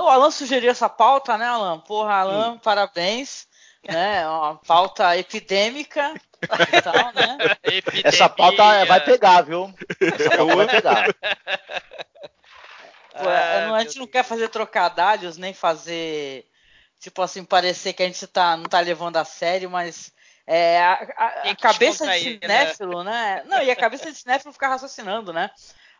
o Alan sugeriu essa pauta, né, Alan? Porra, Alan, hum. parabéns. Né? Uma pauta epidêmica. Então, né? Essa pauta vai pegar, viu? Essa pauta vai pegar. Pô, ah, a gente não quer fazer trocadilhos, nem fazer, tipo assim, parecer que a gente tá, não tá levando a sério, mas é, a, a, a cabeça de né? cinéfilo, né? né? Não, e a cabeça de cinéfilo ficar raciocinando, né?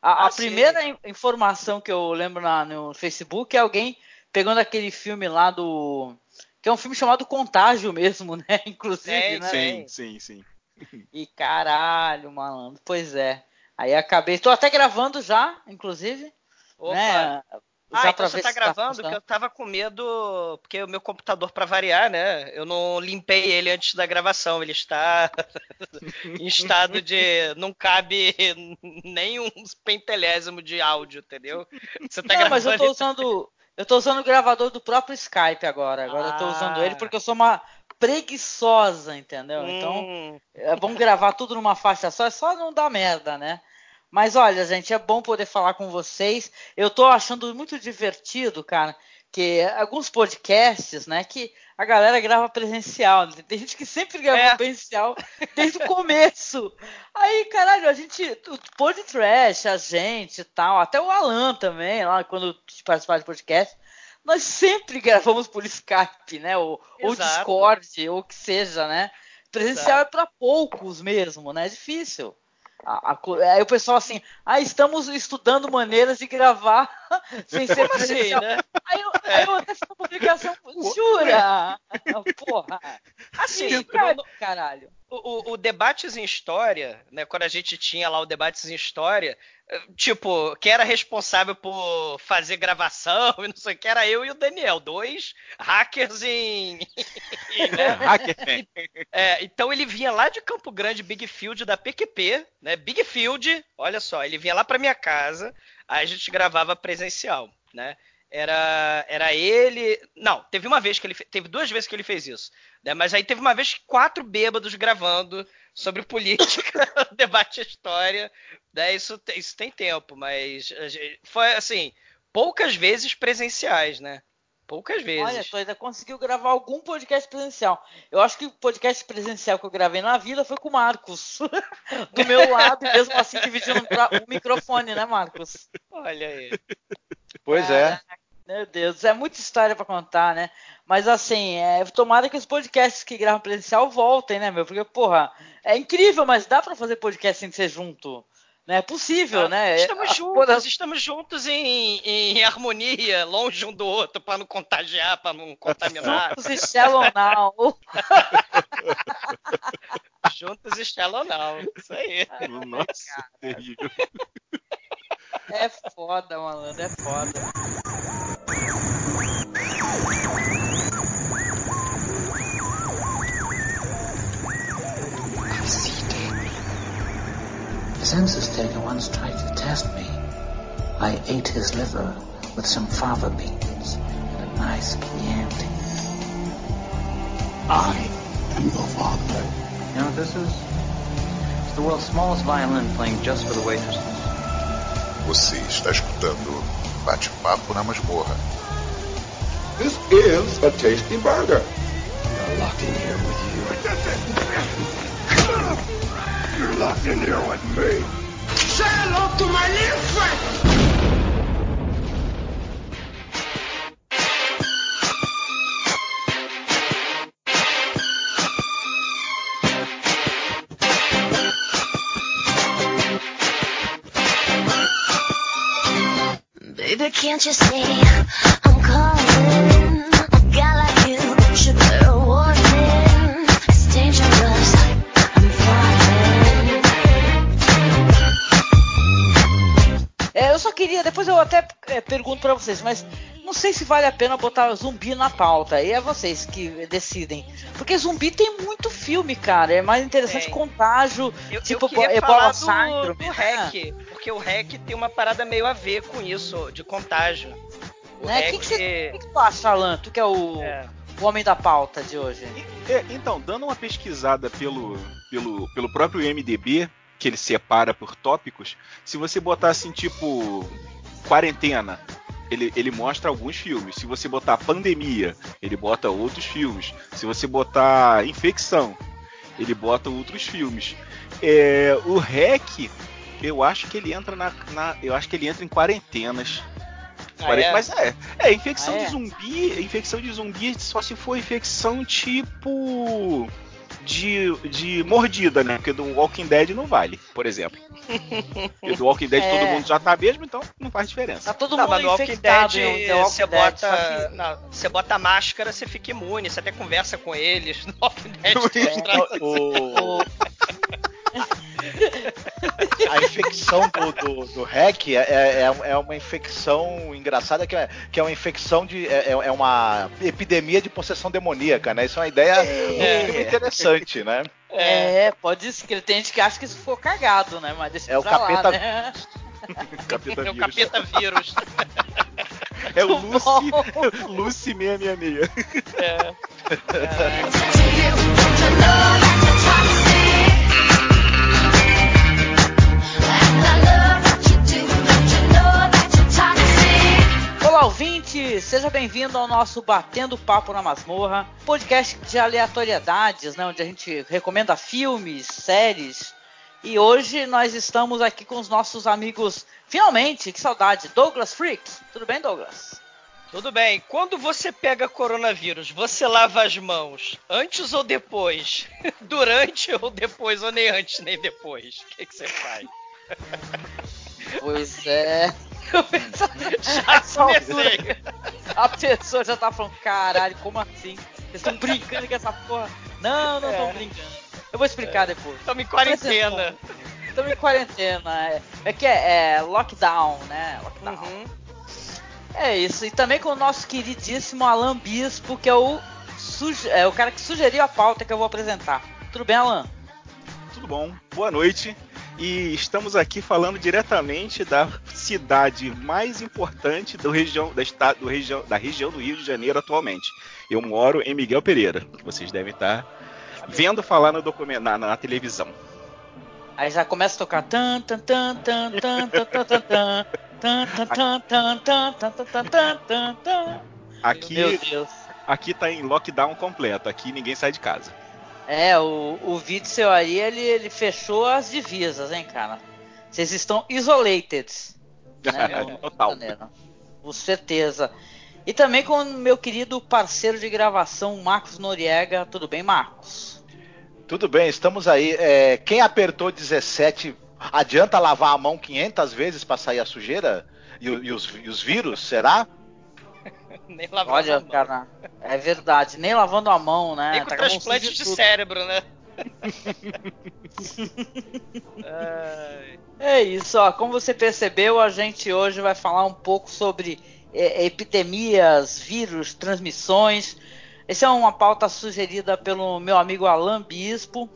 A, ah, a primeira informação que eu lembro na, no Facebook é alguém pegando aquele filme lá do. Que é um filme chamado Contágio mesmo, né? Inclusive, é, né? Sim, sim, sim. E caralho, malandro. Pois é. Aí acabei. Tô até gravando já, inclusive. Opa. Né? Ah, então você tá, gravando? Tá que eu tava com medo, porque o meu computador, para variar, né? Eu não limpei ele antes da gravação. Ele está em estado de. Não cabe nem um pentelésimo de áudio, entendeu? Você tá não, mas eu tô usando. Eu tô usando o gravador do próprio Skype agora. Agora ah. eu tô usando ele ah. porque eu sou uma preguiçosa, entendeu? Então, hum. Então, vamos gravar tudo numa faixa só, é só não dar merda, né? Mas olha, gente, é bom poder falar com vocês. Eu tô achando muito divertido, cara, que alguns podcasts, né, que a galera grava presencial. Tem gente que sempre grava é. presencial desde o começo. Aí, caralho, a gente, o Pod Trash, a gente e tal, até o Alan também, lá quando participar de podcast, nós sempre gravamos por Skype, né, ou, ou Discord, ou o que seja, né. Presencial Exato. é para poucos mesmo, né, é difícil. A, a, aí o pessoal assim, ah, estamos estudando maneiras de gravar sem ser assim, né? Aí eu, aí eu até fiz uma publicação, jura? Porra. Assim, cara, caralho. O, o, o, Debates em História, né, quando a gente tinha lá o Debates em História, tipo, quem era responsável por fazer gravação e não sei o que, era eu e o Daniel, dois hackers em. né? Hacker. É, então ele vinha lá de Campo Grande, Big Field da PQP, né? Big Field, olha só, ele vinha lá para minha casa, aí a gente gravava presencial, né? Era, era ele. Não, teve uma vez que ele. Teve duas vezes que ele fez isso. Né? Mas aí teve uma vez quatro bêbados gravando sobre política, debate história. Né? Isso, isso tem tempo, mas foi assim, poucas vezes presenciais, né? Poucas vezes. Olha, tu ainda conseguiu gravar algum podcast presencial. Eu acho que o podcast presencial que eu gravei na vida foi com o Marcos. Do meu lado, mesmo assim dividindo o microfone, né, Marcos? Olha aí. Pois é. Meu Deus, é muita história para contar, né? Mas assim, é, tomara que os podcasts que gravam presencial voltem, né, meu? Porque, porra, é incrível, mas dá para fazer podcast sem ser junto. Né? É possível, ah, né? Estamos juntos, estamos juntos em, em, harmonia, longe um do outro, para não contagiar, para não contaminar. Juntos e Shallow Now. juntos e Shallow Now. Isso aí. Nossa, terrível. É foda, malandro, é foda. Census taker once tried to test me. I ate his liver with some fava beans and a nice Chianti. I am your father. You know what this is? It's the world's smallest violin playing just for the waitresses. Você está escutando Bate-Papo na Masmorra. This is a tasty burger. I'm locked in here with you. You're in here with me. Say hello to my little friend. Baby, can't you see é, pergunto para vocês, mas não sei se vale a pena botar zumbi na pauta. Aí é vocês que decidem. Porque zumbi tem muito filme, cara. É mais interessante tem. contágio, eu, tipo eu Ebola Syndrome. Do, do REC, porque o REC tem uma parada meio a ver com isso, de contágio. O né? REC... que, que, que, que tu acha, Alan? Tu que é o, é. o homem da pauta de hoje. É, então, dando uma pesquisada pelo, pelo, pelo próprio MDB, que ele separa por tópicos, se você botar assim, tipo, quarentena, ele, ele mostra alguns filmes. Se você botar pandemia, ele bota outros filmes. Se você botar infecção, ele bota outros filmes. É, o REC, eu acho que ele entra na, na, Eu acho que ele entra em quarentenas. Ah, é? Mas é, é infecção Ah, é? de zumbi. Infecção de zumbi só se for infecção tipo. De, de mordida, né? Porque do Walking Dead não vale, por exemplo. Porque do Walking Dead É. todo mundo já tá mesmo, então não faz diferença. Tá todo Não, mundo mas no Walking Dead, em The Walking você Dead, bota, que- não, você bota a máscara, você fica imune, você até conversa com eles. No Walking Dead, É. o- a infecção do, do, do REC é, é, é uma infecção engraçada, que é, que é uma infecção de. É, é uma epidemia de possessão demoníaca, né? Isso é uma ideia muito interessante, né? É, pode ser que tem gente que acha que isso ficou cagado, né? Mas deixa É o pra lá, capeta- né? Capeta É o vírus. capeta vírus. É o Lucy. Lucy 666. É. Olá, ouvinte! Seja bem-vindo ao nosso Batendo Papo na Masmorra, podcast de aleatoriedades, né? Onde a gente recomenda filmes, séries. E hoje nós estamos aqui com os nossos amigos, finalmente, que saudade, Douglas Freaks. Tudo bem, Douglas? Tudo bem. Quando você pega coronavírus, você lava as mãos antes ou depois? Durante ou depois, ou nem antes nem depois? O que, que você faz? Pois é. Eu penso- Já comecei. A pessoa já tá falando, caralho, como assim? Vocês estão brincando com essa porra? Não, não estão É. brincando. Eu vou explicar depois. Estamos em quarentena. Estamos em quarentena. É, é que é, é lockdown, né? Lockdown. Uhum. É isso. E também com o nosso queridíssimo Alan Bispo, que é o, suge- é o cara que sugeriu a pauta que eu vou apresentar. Tudo bem, Alan? Tudo bom? Boa noite. E estamos aqui falando diretamente da cidade mais importante do região, da, estado, do região, da região do Rio de Janeiro atualmente. Eu moro em Miguel Pereira, que vocês devem estar vendo falar no documento, na, na televisão. Aí já começa a tocar tan tan tan tan tan tan tan tan tan tan tan tan tan Aqui, Meu Deus. aqui tá em lockdown completo, aqui ninguém sai de casa. É, o, o Witzel aí, ele, ele fechou as divisas, hein, cara? Vocês estão isolated. Né, de Total. Janeiro. Com certeza. E também com o meu querido parceiro de gravação, Marcos Noriega. Tudo bem, Marcos? Tudo bem, estamos aí. É, quem apertou 17, adianta lavar a mão 500 vezes para sair a sujeira? E, e os, e os vírus, será? Nem lavando Olha, a mão. cara, é verdade. Nem lavando a mão, né? Nem com Tá a transplante de tudo. cérebro, né? É isso, ó. Como você percebeu, a gente hoje vai falar um pouco sobre é, epidemias, vírus, transmissões. Essa é uma pauta sugerida pelo meu amigo Alan Bispo,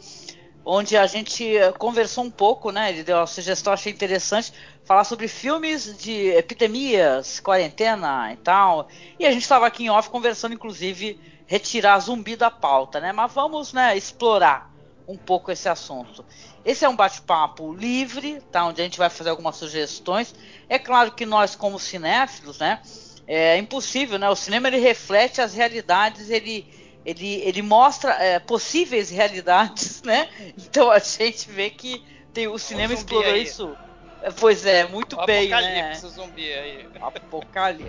onde a gente conversou um pouco, né? Ele deu uma sugestão, achei interessante, falar sobre filmes de epidemias, quarentena e tal. E a gente estava aqui em off conversando, inclusive, retirar zumbi da pauta, né? Mas vamos, né, explorar um pouco esse assunto. Esse é um bate-papo livre, tá? Onde a gente vai fazer algumas sugestões. É claro que nós, como cinéfilos, né? É impossível, né? O cinema ele reflete as realidades, ele, ele, ele mostra é, possíveis realidades, né? Então a gente vê que tem, o cinema zumbi explorou aí. isso. É, Pois é, muito O bem, né? apocalipse zumbi aí. Apocali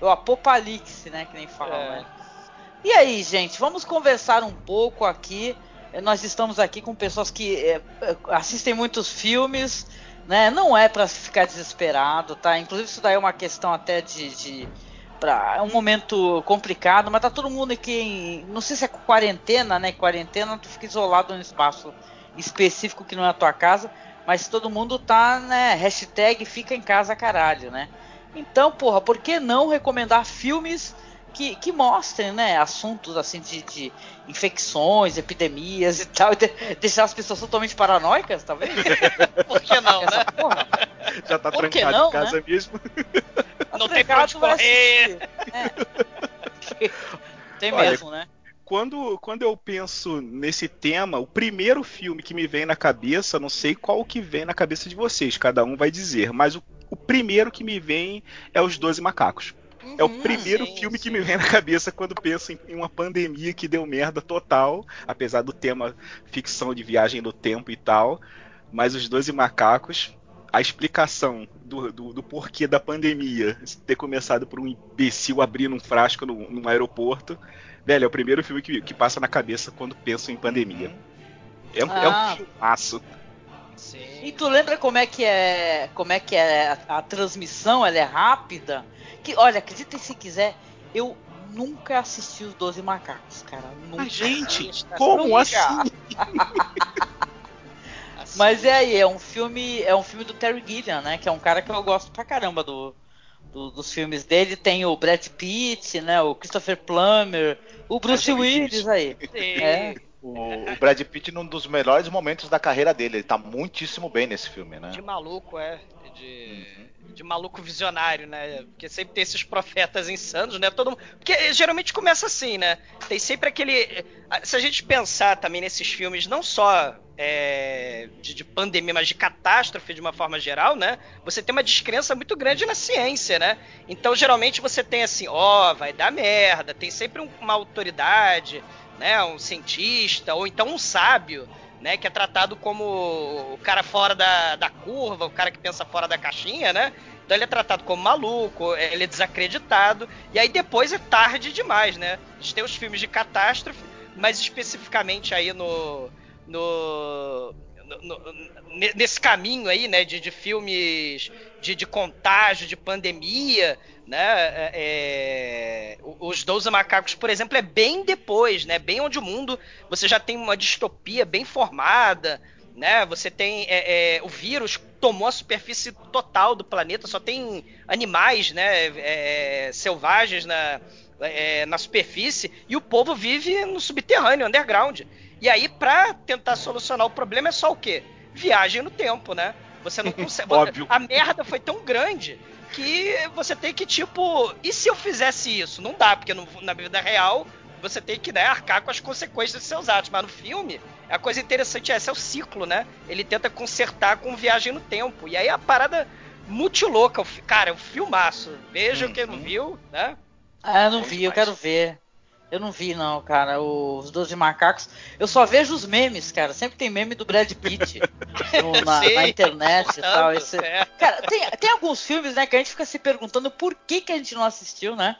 o apocalipse, né? Que nem falam, É. né? E aí, gente, vamos conversar um pouco aqui. Eh, Nós estamos aqui com pessoas que eh, assistem muitos filmes, né? Não é pra ficar desesperado, tá? Inclusive isso daí é uma questão até de, de pra, é um momento complicado, mas tá todo mundo aqui em, não sei se é quarentena, né? Quarentena tu fica isolado num espaço específico que não é a tua casa, mas todo mundo tá, né? Hashtag fica em casa caralho, né? Então, porra, por que não recomendar filmes que, que mostrem, né, assuntos assim de, de infecções, epidemias e tal, e de- deixar as pessoas totalmente paranoicas, talvez? Por que não, Essa né? porra. Já tá Por trancado não, em casa mesmo. Não tem pra onde correr. É. Tem Olha, mesmo, né? Quando, quando eu penso nesse tema, o primeiro filme que me vem na cabeça, não sei qual que vem na cabeça de vocês, cada um vai dizer, mas o, o primeiro que me vem é Os Doze Macacos. Uhum, é o uhum. primeiro sim, filme sim. que me vem na cabeça quando penso em, uma pandemia que deu merda total, apesar do tema ficção de viagem no tempo e tal. Mas os Doze Macacos, a explicação do, do, do, porquê da pandemia ter começado por um imbecil abrindo um frasco no, num aeroporto, velho, é o primeiro filme que, que passa na cabeça quando penso em pandemia. É, ah. é um ah. filmaço. Sim. E tu lembra como é que é, como é que é a, a transmissão? Ela é rápida. Que, olha, acredita se quiser, eu nunca assisti os Doze Macacos, cara. Nunca. Mas, gente, como nunca. assim? Mas é aí, é um filme, é um filme do Terry Gilliam, né? Que é um cara que eu gosto pra caramba do, do dos filmes dele. Tem o Brad Pitt, né? O Christopher Plummer, o Bruce Willis aí. É. O, o, Brad Pitt num dos melhores momentos da carreira dele. Ele tá muitíssimo bem nesse filme, né? De maluco, é. De, uhum. de maluco visionário, né? Porque sempre tem esses profetas insanos, né? Todo Porque geralmente começa assim, né? Tem sempre aquele. Se a gente pensar também nesses filmes, não só é, de, de, pandemia, mas de catástrofe de uma forma geral, né? Você tem uma descrença muito grande na ciência, né? Então, geralmente você tem assim, ó, oh, vai dar merda, tem sempre um, uma autoridade, né? Um cientista, ou então um sábio, né? Que é tratado como o cara fora da, da curva, o cara que pensa fora da caixinha, né? Então ele é tratado como maluco, ele é desacreditado, e aí depois é tarde demais, né? A gente tem os filmes de catástrofe, mas especificamente aí no no, no, nesse caminho aí, né, de, de filmes de, de, contágio, de pandemia, né, é, é os Doze Macacos, por exemplo, é bem depois, né, bem onde o mundo, você já tem uma distopia bem formada, né, você tem é, é, o vírus tomou a superfície total do planeta, só tem animais, né, é, selvagens na, é, na superfície e o povo vive no subterrâneo, underground. E aí, pra tentar solucionar o problema, é só o quê? Viagem no tempo, né? Você não consegue. Óbvio. A merda foi tão grande que você tem que, tipo, e se eu fizesse isso? Não dá, porque no, na vida real você tem que né, arcar com as consequências dos seus atos. Mas no filme, a coisa interessante é esse é o ciclo, né? Ele tenta consertar com viagem no tempo. E aí a parada muito louca. Cara, é um filmaço. Veja uhum. quem não viu, né? Ah, não vi, eu quero ver. Eu não vi, não, cara. Os Doze Macacos. Eu só vejo os memes, cara. Sempre tem meme do Brad Pitt no, na, na, internet e tal. Esse... É. Cara, tem, tem alguns filmes, né, que a gente fica se perguntando por que, que a gente não assistiu, né?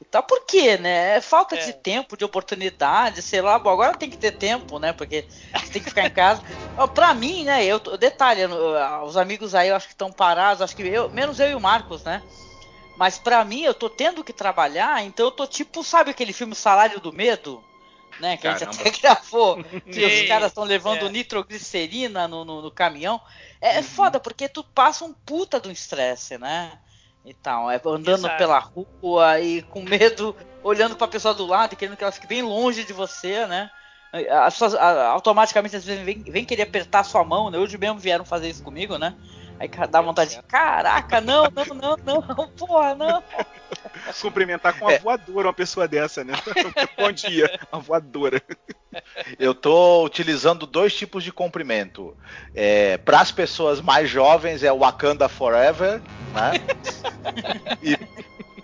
E tal, por quê, né? É falta é. de tempo, de oportunidade, sei lá. Bom, agora tem que ter tempo, né? Porque tem que ficar em casa. pra mim, né? Eu, detalhe, os amigos aí eu acho que estão parados, acho que eu, menos eu e o Marcos, né? Mas para mim, eu tô tendo que trabalhar, então eu tô tipo, sabe aquele filme Salário do Medo? Né, que Caramba. a gente até gravou, que os caras estão levando é. nitroglicerina no, no, no, caminhão. É, é, foda, porque tu passa um puta do estresse, né? Então, é andando Exato. pela rua e com medo, olhando pra pessoa do lado e querendo que ela fique bem longe de você, né? As pessoas automaticamente às vezes vem, vem querer apertar sua mão, né? Hoje mesmo vieram fazer isso comigo, né? Aí dá vontade de, caraca, não, não, não, não, porra, não. Cumprimentar com uma é. voadora uma pessoa dessa, né? Bom dia, uma voadora. Eu tô utilizando dois tipos de cumprimento. É, Para as pessoas mais jovens é Wakanda Forever, né? E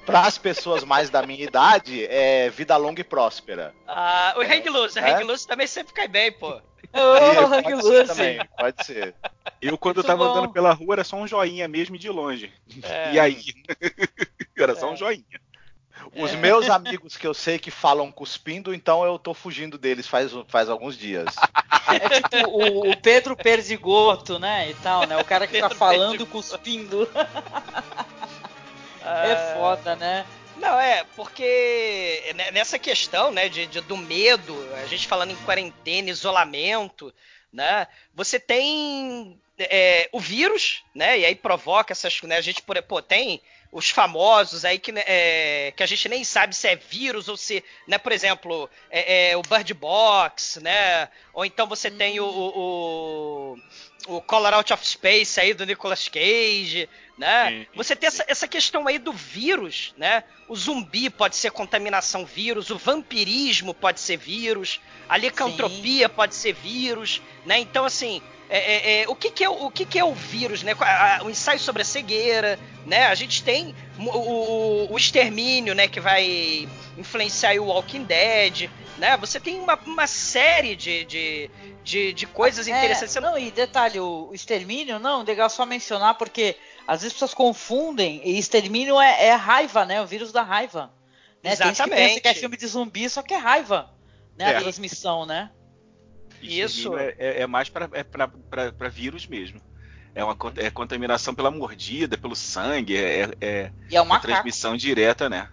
para as pessoas mais da minha idade é Vida Longa e Próspera. Ah, o Hang Loose, o Hang Loose também sempre cai bem, pô. Oh, pode ser também, pode ser. Eu, quando Muito eu tava bom. andando pela rua, era só um joinha mesmo de longe. É. E aí? era só um é. joinha. Os é. meus amigos que eu sei que falam cuspindo, então eu tô fugindo deles faz, faz alguns dias. É tipo o, o Pedro Perdigoto, né? E tal, né? O cara que tá falando cuspindo. é foda, né? Não, é, porque nessa questão, né, de, de, do medo, a gente falando em quarentena, isolamento, né, você tem é, o vírus, né, e aí provoca essas, né, a gente, pô, tem os famosos aí que, né, é, que a gente nem sabe se é vírus ou se, né, por exemplo, é, é o Bird Box, né, ou então você hum. tem o, o, o, o Color Out of Space aí do Nicolas Cage, né? Sim, Você tem essa, essa, questão aí do vírus, né? O zumbi pode ser contaminação vírus, o vampirismo pode ser vírus, a licantropia sim. pode ser vírus, né? Então, assim, é, é, é, o, que, que, é, o que, que é o vírus, né? O ensaio sobre a cegueira, né? A gente tem o, o, o extermínio, né? Que vai influenciar o Walking Dead, né? Você tem uma, uma série de, de, de, de coisas é, interessantes. Não, e detalhe, o, o extermínio, não, legal só mencionar, porque às vezes as pessoas confundem, e extermínio é, é raiva, né? O vírus da raiva. Né? Exatamente. Tem gente que pensa que é filme de zumbi, só que é raiva, né? É. A transmissão, né? Isso é, é, é mais para é vírus mesmo. É uma é contaminação pela mordida, pelo sangue, é, é, e é uma transmissão direta, né?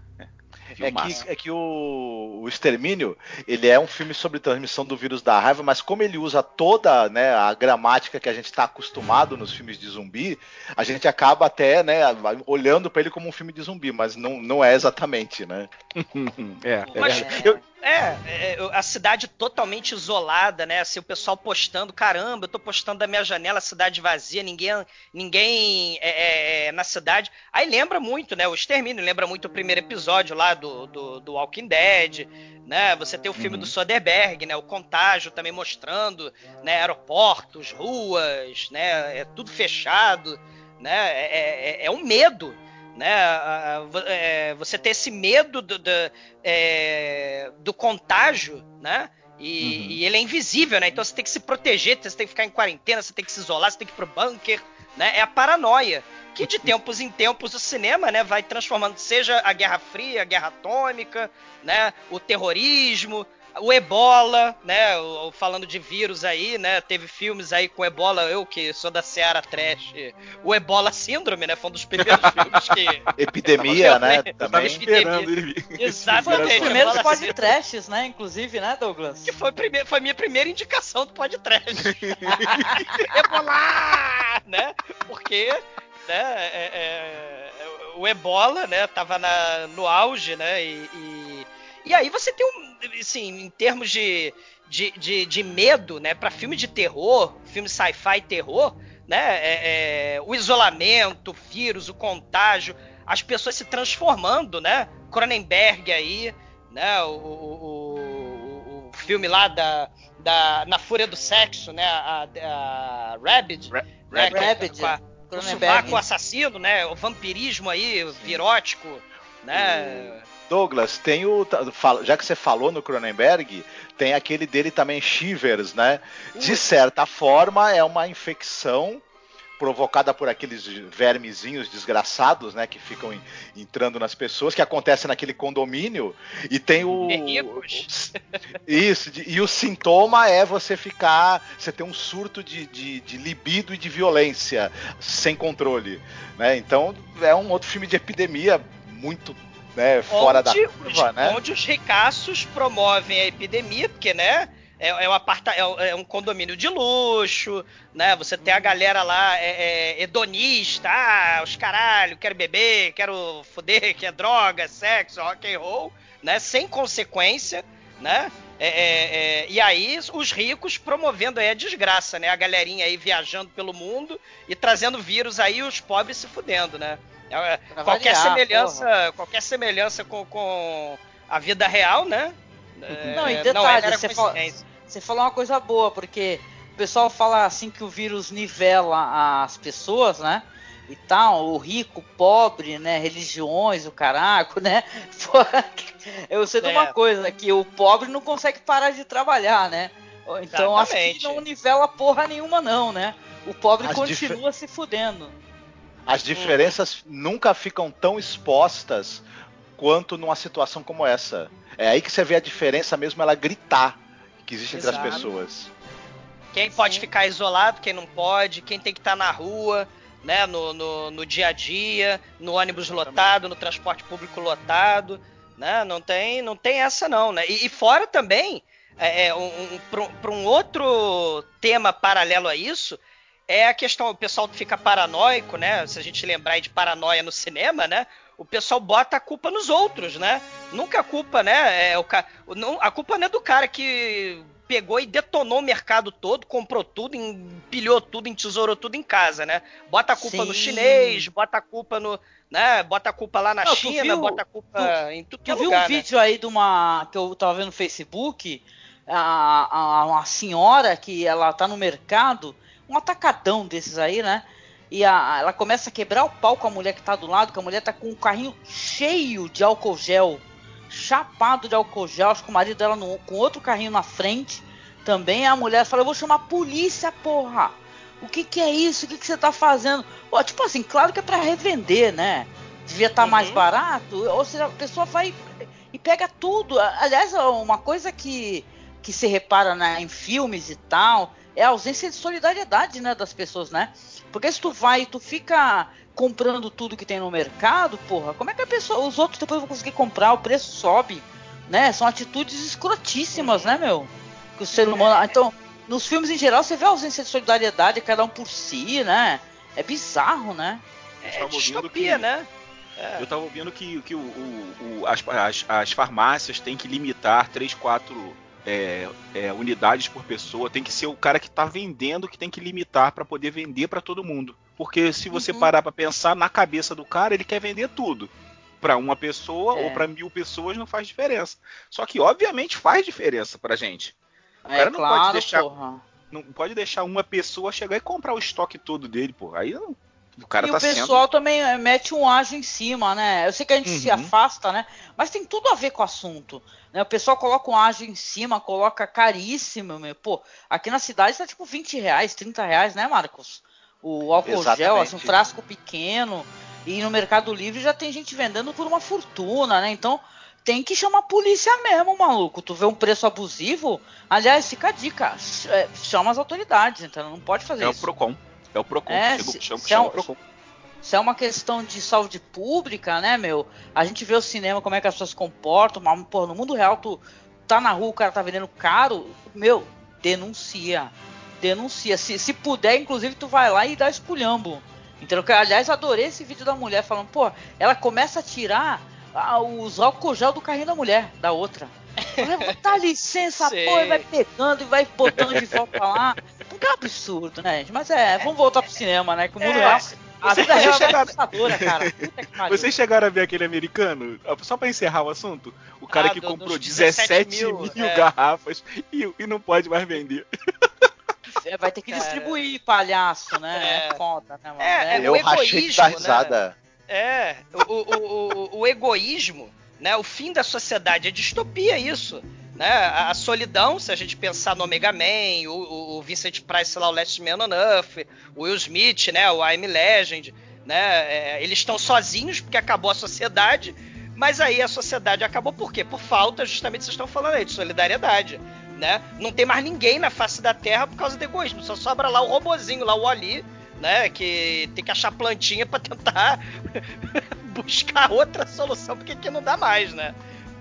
É que, é que o, o, Extermínio, ele é um filme sobre transmissão do vírus da raiva, mas como ele usa toda né, a gramática que a gente está acostumado nos filmes de zumbi, a gente acaba até né, olhando para ele como um filme de zumbi, mas não, não é exatamente, né? é, mas, é. Eu, é, é, a cidade totalmente isolada, né? Assim, o pessoal postando, caramba, eu tô postando da minha janela, cidade vazia, ninguém, ninguém é, é, é, na cidade. Aí lembra muito, né? O Extermínio lembra muito o primeiro episódio lá do, do, do Walking Dead, né? Você tem o filme uhum. do Soderbergh, né? O Contágio também mostrando, né? Aeroportos, ruas, né? É tudo fechado, né? É, é, é um medo, né? É, você ter esse medo do, do, é, do contágio, né? E, uhum. e, ele é invisível, né? Então você tem que se proteger, você tem que ficar em quarentena, você tem que se isolar, você tem que ir pro bunker, né? É a paranoia. Que de tempos em tempos o cinema, né, vai transformando, seja a Guerra Fria, a Guerra Atômica, né, o terrorismo, o Ebola, né? falando de vírus aí, né? Teve filmes aí com Ebola, eu que sou da Seara Trash. O Ebola Síndrome, né? Foi um dos primeiros filmes que. Epidemia, né? Eu tava esperando ele. Exatamente. Foi um dos primeiros podcasts, né? Inclusive, né, Douglas? Que foi, primeir, foi a minha primeira indicação do podcast. Ebola! né? Porque, né? É, é, o Ebola, né? Tava na, no auge, né? e, e e aí você tem um. Assim, em termos de, de, de, de medo, né? Pra filme de terror, filme sci-fi terror, né? É, é, o isolamento, o vírus, o contágio, as pessoas se transformando, né? Cronenberg aí, né? O, o, o, o filme lá da, da. Na Fúria do Sexo, né? A, a Rabid. Ra né? Rabid. Com a, o sovaco assassino, né? O vampirismo aí, virótico, né? Douglas, tem o. Já que você falou no Cronenberg, tem aquele dele também, Shivers, né? De certa forma, é uma infecção provocada por aqueles vermezinhos desgraçados, né, que ficam entrando nas pessoas, que acontece naquele condomínio e tem o isso e o sintoma é você ficar, você ter um surto de, de, de libido e de violência sem controle, né? Então é um outro filme de epidemia muito né, fora onde, da curva, né? Onde os ricaços promovem a epidemia, porque, né? É, é, um aparta, é, é, um condomínio de luxo, né? Você tem a galera lá é, é, hedonista, ah, os caralho, quero beber, quero foder, que é droga, sexo, rock and roll, né? Sem consequência, né? É, é, é, e aí os ricos promovendo aí a desgraça, né? A galerinha aí viajando pelo mundo e trazendo vírus aí os pobres se fudendo, né? É, qualquer variar, semelhança, porra. qualquer semelhança com, com a vida real, né? Não, e detalhe, não é você, fala, você falou uma coisa boa, porque o pessoal fala assim que o vírus nivela as pessoas, né? E tal, o rico, o pobre, né? Religiões, o caraco, né? Eu sei de uma é. coisa, que o pobre não consegue parar de trabalhar, né? Então Exatamente. acho que não nivela porra nenhuma, não, né? O pobre As continua se fudendo. As diferenças nunca ficam tão expostas quanto numa situação como essa. É aí que você vê a diferença mesmo, ela gritar que existe Exato. entre as pessoas. Quem pode Sim. ficar isolado, quem não pode, quem tem que estar tá na rua, né, no, no, no, dia a dia, no ônibus lotado, no transporte público lotado, né, não tem, não tem essa não, né, e, e fora também, é, é um, um para um outro tema paralelo a isso, é a questão, o pessoal fica paranoico, né? Se a gente lembrar de paranoia no cinema, né? O pessoal bota a culpa nos outros, né? Nunca a culpa, né? É o, não, a culpa não é do cara que pegou e detonou o mercado todo, comprou tudo, empilhou tudo, entesourou tudo em casa, né? Bota a culpa Sim. no chinês, bota a culpa no, né? Bota a culpa lá na não, China, viu, bota a culpa tu, em tudo que é lugar. Tu viu um vídeo né? aí de uma que eu tava vendo no Facebook, a, a, uma senhora que ela tá no mercado um atacadão desses aí, né? E a, ela começa a quebrar o pau com a mulher que tá do lado, que a mulher tá com um carrinho cheio de álcool gel, chapado de álcool gel, acho que o marido dela no, com outro carrinho na frente. Também a mulher fala, eu vou chamar a polícia, porra! O que que é isso? O que que você tá fazendo? Pô, tipo assim, claro que é para revender, né? Devia estar tá uhum. mais barato, ou seja, a pessoa vai e pega tudo. Aliás, uma coisa que, que se repara né, em filmes e tal é a ausência de solidariedade né, das pessoas, né? Porque se tu vai e tu fica comprando tudo que tem no mercado, porra, como é que a pessoa, os outros depois vão conseguir comprar, o preço sobe, né? São atitudes escrotíssimas, né, meu? Que o ser humano. Então, nos filmes em geral, você vê a ausência de solidariedade, cada um por si, né? É bizarro, né? É distopia, que... né? É. Eu tava ouvindo que, que o, o, o as, as, as, farmácias têm que limitar 3, 4 é, é, unidades por pessoa. Tem que ser o cara que está vendendo que tem que limitar para poder vender para todo mundo. Porque se você uhum. parar para pensar na cabeça do cara, ele quer vender tudo. Para uma pessoa é. ou para mil pessoas não faz diferença. Só que obviamente faz diferença para gente. O é cara não claro, pode deixar, porra. não pode deixar uma pessoa chegar e comprar o estoque todo dele, pô. Aí não, o cara e tá o pessoal sendo... também eh, mete um ágio em cima, né? Eu sei que a gente uhum. se afasta, né? Mas tem tudo a ver com o assunto. Né? O pessoal coloca um ágio em cima, coloca caríssimo, meu. Pô, aqui na cidade tá tipo 20 reais, 30 reais, né, Marcos? O álcool Exatamente. gel, assim, um frasco pequeno. E no Mercado Livre já tem gente vendendo por uma fortuna, né? Então tem que chamar a polícia mesmo, maluco. Tu vê um preço abusivo, aliás, fica a dica, eh, chama as autoridades, então não pode fazer é isso. É o Procon. É o Procon. É, se, chama, se chama é, o Procon. Se é uma questão de saúde pública, né, meu? A gente vê o cinema, como é que as pessoas se comportam, mas, pô, no mundo real, tu tá na rua, o cara tá vendendo caro, meu, denuncia. Denuncia. Se, se puder, inclusive, tu vai lá e dá espulhambo. Entendeu? Aliás, adorei esse vídeo da mulher falando, pô, ela começa a tirar ah, os álcool gel do carrinho da mulher, da outra. Dá licença, pô, e vai pegando e vai botando de volta lá. Porque é um absurdo, né, gente? Mas é, vamos voltar pro cinema, né? Que o mundo é. real. A vida real é cara. Vocês chegaram a ver aquele americano? Só pra encerrar o assunto, o cara ah, que do, comprou 17 mil, mil é. garrafas e, e não pode mais vender. É, vai ter que cara. distribuir, palhaço, né? É, é foda, né, mano? É, é, eu o egoísmo, né? É, o, o, o, o egoísmo, né? O fim da sociedade é distopia isso. Né? A, solidão, se a gente pensar no Omega Man, o, o Vincent Price lá, o Last Man on Earth, o Will Smith, né? O I'm Legend, né? É, eles estão sozinhos porque acabou a sociedade, mas aí a sociedade acabou por quê? Por falta, justamente vocês estão falando aí, de solidariedade. Né? Não tem mais ninguém na face da Terra por causa do egoísmo, só sobra lá o robozinho, lá o Ali, né? Que tem que achar plantinha para tentar buscar outra solução, porque aqui não dá mais, né?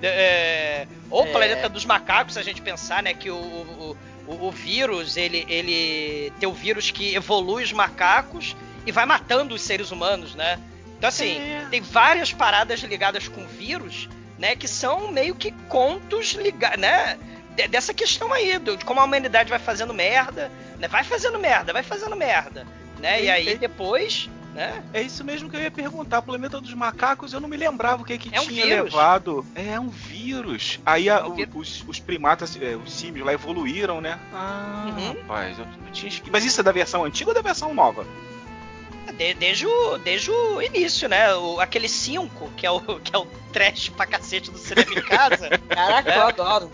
É, ou o é. planeta dos macacos, se a gente pensar, né, que o, o, o, o, vírus, ele, ele tem o vírus que evolui os macacos e vai matando os seres humanos, né? Então, assim, é. tem várias paradas ligadas com vírus, né, que são meio que contos ligados, né? Dessa questão aí, de como a humanidade vai fazendo merda, né? Vai fazendo merda, vai fazendo merda, né? E aí depois né? É isso mesmo que eu ia perguntar. O planeta dos macacos, eu não me lembrava o que, que é tinha um levado. É, é um vírus. Aí a, é um vírus. Os, os, primatas, é, os símios lá evoluíram, né? Ah, uhum. rapaz, eu, eu tinha Mas isso é da versão antiga ou da versão nova? De, desde, o, desde o início, né? O, aquele 5, que é o, que é o trash pra cacete do cinema em casa. Caraca, eu adoro.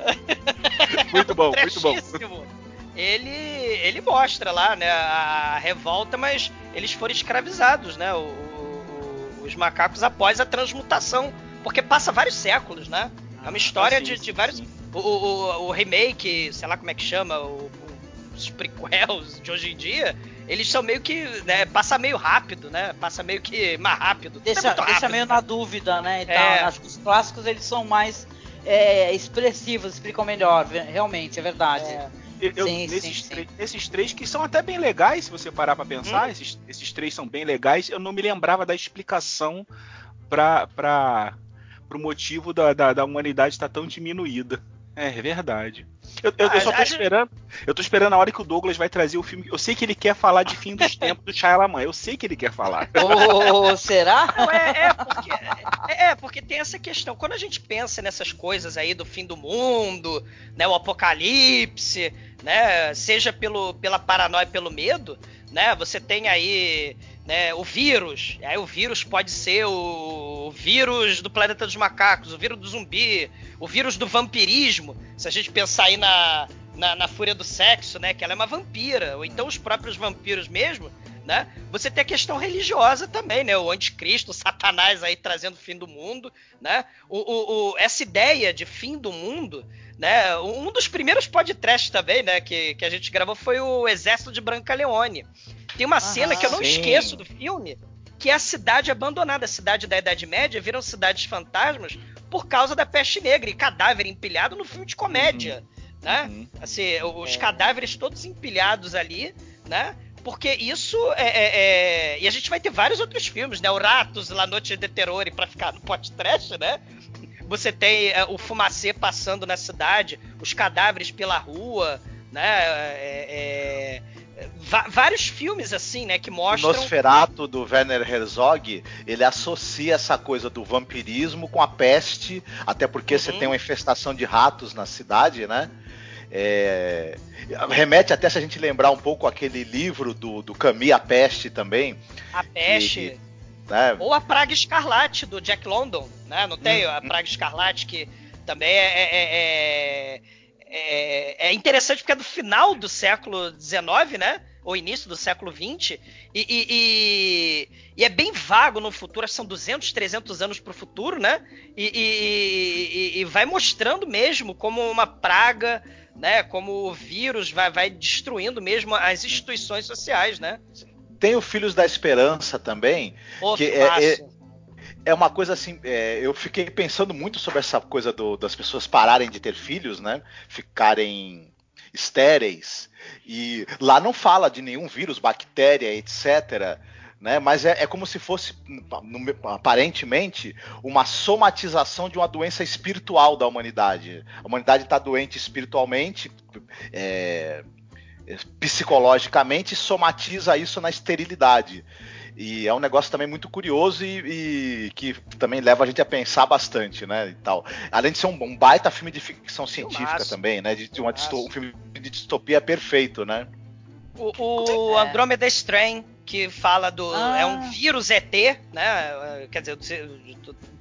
muito bom, muito bom ele, ele mostra lá, né, a, revolta, mas eles foram escravizados, né, o, o, os macacos após a transmutação, porque passa vários séculos, né? É uma história ah, sim, de, de, vários. O, o, o, remake, sei lá como é que chama, o, os prequels de hoje em dia, eles são meio que. Né, passa meio rápido, né? Passa meio que mais rápido. Deixa, é deixa meio na dúvida, né? E é. Acho que os clássicos eles são mais é, expressivos, explicam melhor, realmente, é verdade. É. Eu, sim, nesses, sim, sim. esses três que são até bem legais, se você parar para pensar, hum. esses, esses três são bem legais. Eu não me lembrava da explicação para o motivo da, da, da humanidade estar tá tão diminuída. É, é verdade. Eu, eu, eu só tô esperando. Eu tô esperando a hora que o Douglas vai trazer o filme. Eu sei que ele quer falar de fim dos tempos do Shyamalan. Eu sei que ele quer falar. Oh, será? Não, é, é, porque, é, é, porque tem essa questão. Quando a gente pensa nessas coisas aí do fim do mundo, né, o apocalipse, né, seja pelo, pela paranoia, pelo medo, né, você tem aí né, o vírus. Aí o vírus pode ser o, vírus do planeta dos macacos, o vírus do zumbi, o vírus do vampirismo. Se a gente pensar aí na, na, na, fúria do sexo, né, que ela é uma vampira, ou então os próprios vampiros mesmo, né? Você tem a questão religiosa também, né? O anticristo, o satanás aí trazendo o fim do mundo, né? O, o, o, essa ideia de fim do mundo, né? Um dos primeiros podcasts também, né, que, que a gente gravou foi o Exército de Branca Leone, tem uma cena que eu não sim. esqueço do filme, que é a cidade abandonada, a cidade da Idade Média, viram cidades fantasmas por causa da peste negra e cadáver empilhado no filme de comédia, uhum. né? Uhum. Assim, os é. cadáveres todos empilhados ali, né? Porque isso é, é, é, E a gente vai ter vários outros filmes, né? O Ratos, La Noite de Terror, para ficar no podcast, né? Você tem é, o fumacê passando na cidade, os cadáveres pela rua, né? É, é vários filmes assim, né, que mostram. O Nosferatu do Werner Herzog, ele associa essa coisa do vampirismo com a peste, até porque uhum. você tem uma infestação de ratos na cidade, né? É... remete até se a gente lembrar um pouco aquele livro do, do Camus, A Peste também. A Peste. né? Ou a Praga Escarlate do Jack London, né? Não tem hum, a Praga Escarlate que também é, é, é, é é, interessante porque é do final do século XIX, né? Ou início do século XX. E, e, e, e é bem vago no futuro, são 200, 300 anos para o futuro, né? E, vai mostrando mesmo como uma praga, né? Como o vírus vai, vai destruindo mesmo as instituições sociais, né? Tem o Filhos da Esperança também, Outro que é, é, é uma coisa assim, é, eu fiquei pensando muito sobre essa coisa do, das pessoas pararem de ter filhos, né? Ficarem estéreis. E lá não fala de nenhum vírus, bactéria, etc. Né? Mas é, é como se fosse, aparentemente, uma somatização de uma doença espiritual da humanidade. A humanidade está doente espiritualmente, é, psicologicamente, e somatiza isso na esterilidade. E é um negócio também muito curioso e, e, que também leva a gente a pensar bastante, né? E tal. Além de ser um, um baita filme de ficção científica também, né? De, de uma um filme de distopia perfeito, né? O, o é. Andromeda Strain, que fala do. Ah. É um vírus ET, né? Quer dizer,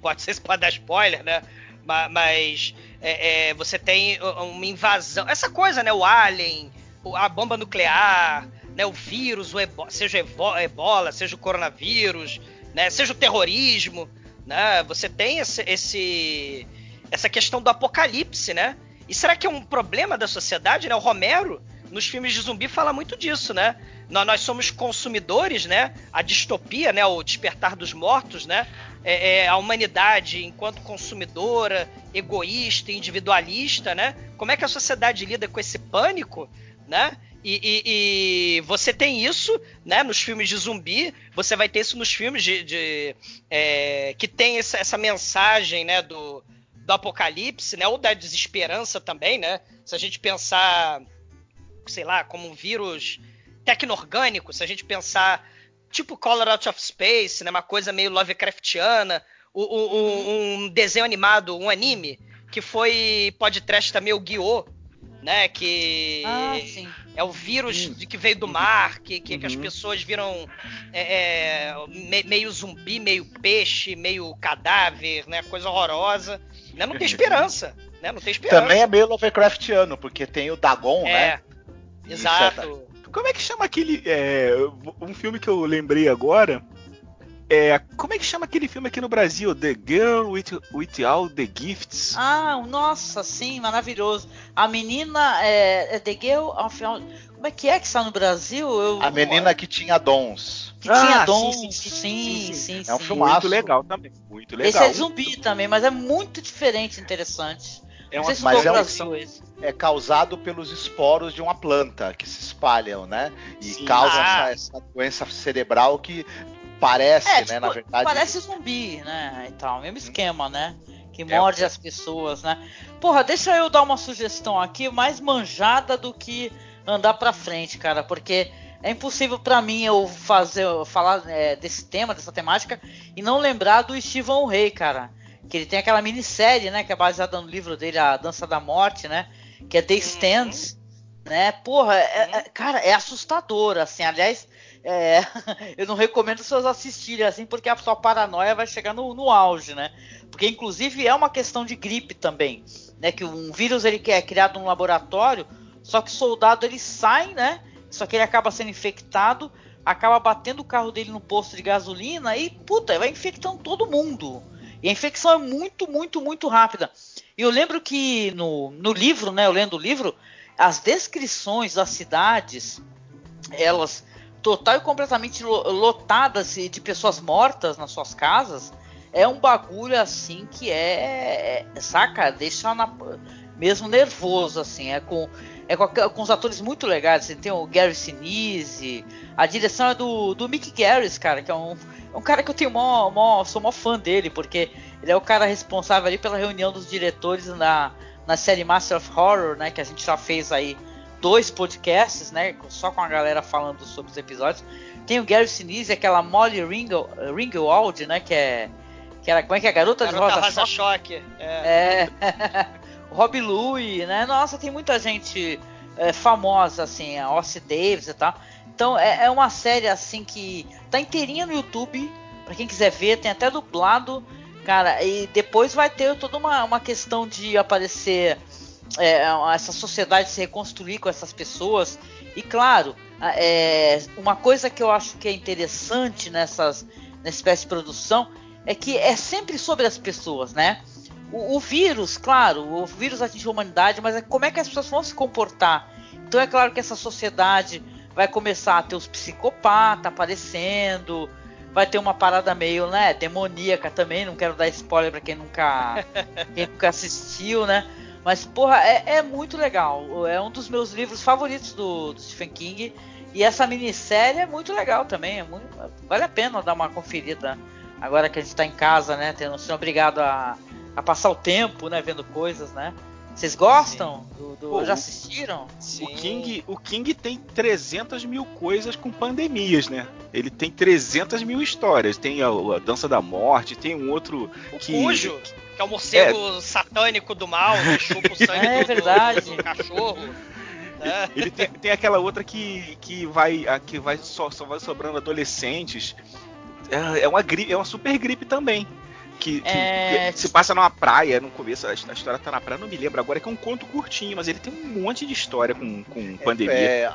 pode ser se pode dar spoiler, né? Mas é, é, você tem uma invasão. Essa coisa, né? O Alien, a bomba nuclear né, o vírus, o ebola, seja ebola, seja o coronavírus, né, seja o terrorismo, né, você tem esse, esse, essa questão do apocalipse, né? E será que é um problema da sociedade, né? O Romero nos filmes de zumbi fala muito disso, né? Nós, somos consumidores, né? A distopia, né? O despertar dos mortos, né? É, é, a humanidade enquanto consumidora, egoísta, individualista, né? Como é que a sociedade lida com esse pânico, né? E, e, e, você tem isso, né, nos filmes de zumbi, você vai ter isso nos filmes de, de é, que tem essa, essa, mensagem, né, do, do apocalipse, né, ou da desesperança também, né? Se a gente pensar, sei lá, como um vírus tecno-orgânico, se a gente pensar tipo Color Out of Space, né, uma coisa meio Lovecraftiana, o, o, um desenho animado, um anime que foi podcast também o Guiô, né? Que ah, é o vírus de que veio do mar, que, que, uhum. que as uhum. pessoas viram é, é, me, meio zumbi, meio peixe, meio cadáver, né? Coisa horrorosa. Né? Não tem esperança, né? Não tem esperança. Também é meio Lovecraftiano, porque tem o Dagon, é, né? Exato. Como é que chama aquele. É, um filme que eu lembrei agora é, como é que chama aquele filme aqui no Brasil? The Girl with, with All the Gifts. Ah, nossa, sim, maravilhoso. A menina é, é The Girl. Como é que é que está no Brasil? Eu, a menina que tinha dons. Que ah, tinha dons, sim, sim, sim. sim, sim é um filme Muito legal também. Muito legal. Esse é zumbi também, mas é muito diferente, interessante. É uma, mas é, um, é, causado pelos esporos de uma planta que se espalham, né? E Sim. causa ah. essa, essa, doença cerebral que parece, é, né, tipo, na verdade. Parece zumbi, né? E tal, mesmo esquema, né? que morde é. as pessoas, né? Porra, deixa eu dar uma sugestão aqui mais manjada do que andar pra frente, cara, porque é impossível para mim eu fazer falar é, desse tema, dessa temática e não lembrar do Steven Rey, cara. Que ele tem aquela minissérie, né, que é baseada no livro dele, A Dança da Morte, né, que é The Stands, uhum. né? Porra, é, é, cara, é assustador, assim. Aliás, é, eu não recomendo as pessoas assistirem assim, porque a sua paranoia vai chegar no, no auge, né? Porque inclusive é uma questão de gripe também, né? Que um vírus ele é criado num laboratório, só que o soldado ele sai, né? Só que ele acaba sendo infectado, acaba batendo o carro dele no posto de gasolina e puta, vai infectando todo mundo. E a infecção é muito, muito, muito rápida. E eu lembro que no, no livro, né? Eu lendo o livro, as descrições das cidades, elas total e completamente lotadas de pessoas mortas nas suas casas, é um bagulho assim que é, é saca, deixa na, mesmo nervoso assim, é com é com, com os atores muito legais, assim, tem o Gary Sinise, a direção é do, do Mick Garris, cara, que é um, é um cara que eu tenho mó, mó, sou mó fã dele, porque ele é o cara responsável ali pela reunião dos diretores na, na série Master of Horror, né, que a gente já fez aí dois podcasts, né? Só com a galera falando sobre os episódios. Tem o Gary Sinise, aquela Molly Ringel, Ringwald, né? Que é. Que era, como é que é? Garota, Garota de Rosa, Rosa Choque. Choque. É. é. Rob Louie, né? Nossa, tem muita gente é, famosa, assim, a Ossie Davis e tal. Então é, é, uma série assim que tá inteirinha no YouTube. Pra quem quiser ver, tem até dublado. Cara, e depois vai ter toda uma, uma questão de aparecer é, essa sociedade se reconstruir com essas pessoas. E claro, é, uma coisa que eu acho que é interessante nessas, nessa espécie de produção é que é sempre sobre as pessoas, né? O, o vírus, claro, o vírus atinge a humanidade, mas é como é que as pessoas vão se comportar. Então é claro que essa sociedade vai começar a ter os psicopatas aparecendo, vai ter uma parada meio, né, demoníaca também, não quero dar spoiler para quem nunca quem nunca assistiu, né? Mas, porra, é, é, muito legal. É um dos meus livros favoritos do, do, Stephen King. E essa minissérie é muito legal também. É muito, vale a pena dar uma conferida. Agora que a gente tá em casa, né? Tendo, sendo obrigado a, a passar o tempo, né? Vendo coisas, né? Vocês gostam? Do, do Pô, já assistiram? O King, o King tem 300 mil coisas com pandemias, né? Ele tem 300 mil histórias. Tem a, a Dança da Morte, tem um outro o que. Cujo. Que é o morcego é. satânico do mal, que chupa o sangue é, do, verdade. do, do cachorro. É. Ele tem, tem, aquela outra que, que vai que vai só, só vai sobrando adolescentes. É, é, uma gripe, é uma super gripe também. Que, que, é... que, se passa numa praia no começo, a história tá na praia, não me lembro agora, que é um conto curtinho, mas ele tem um monte de história com, com pandemia. É,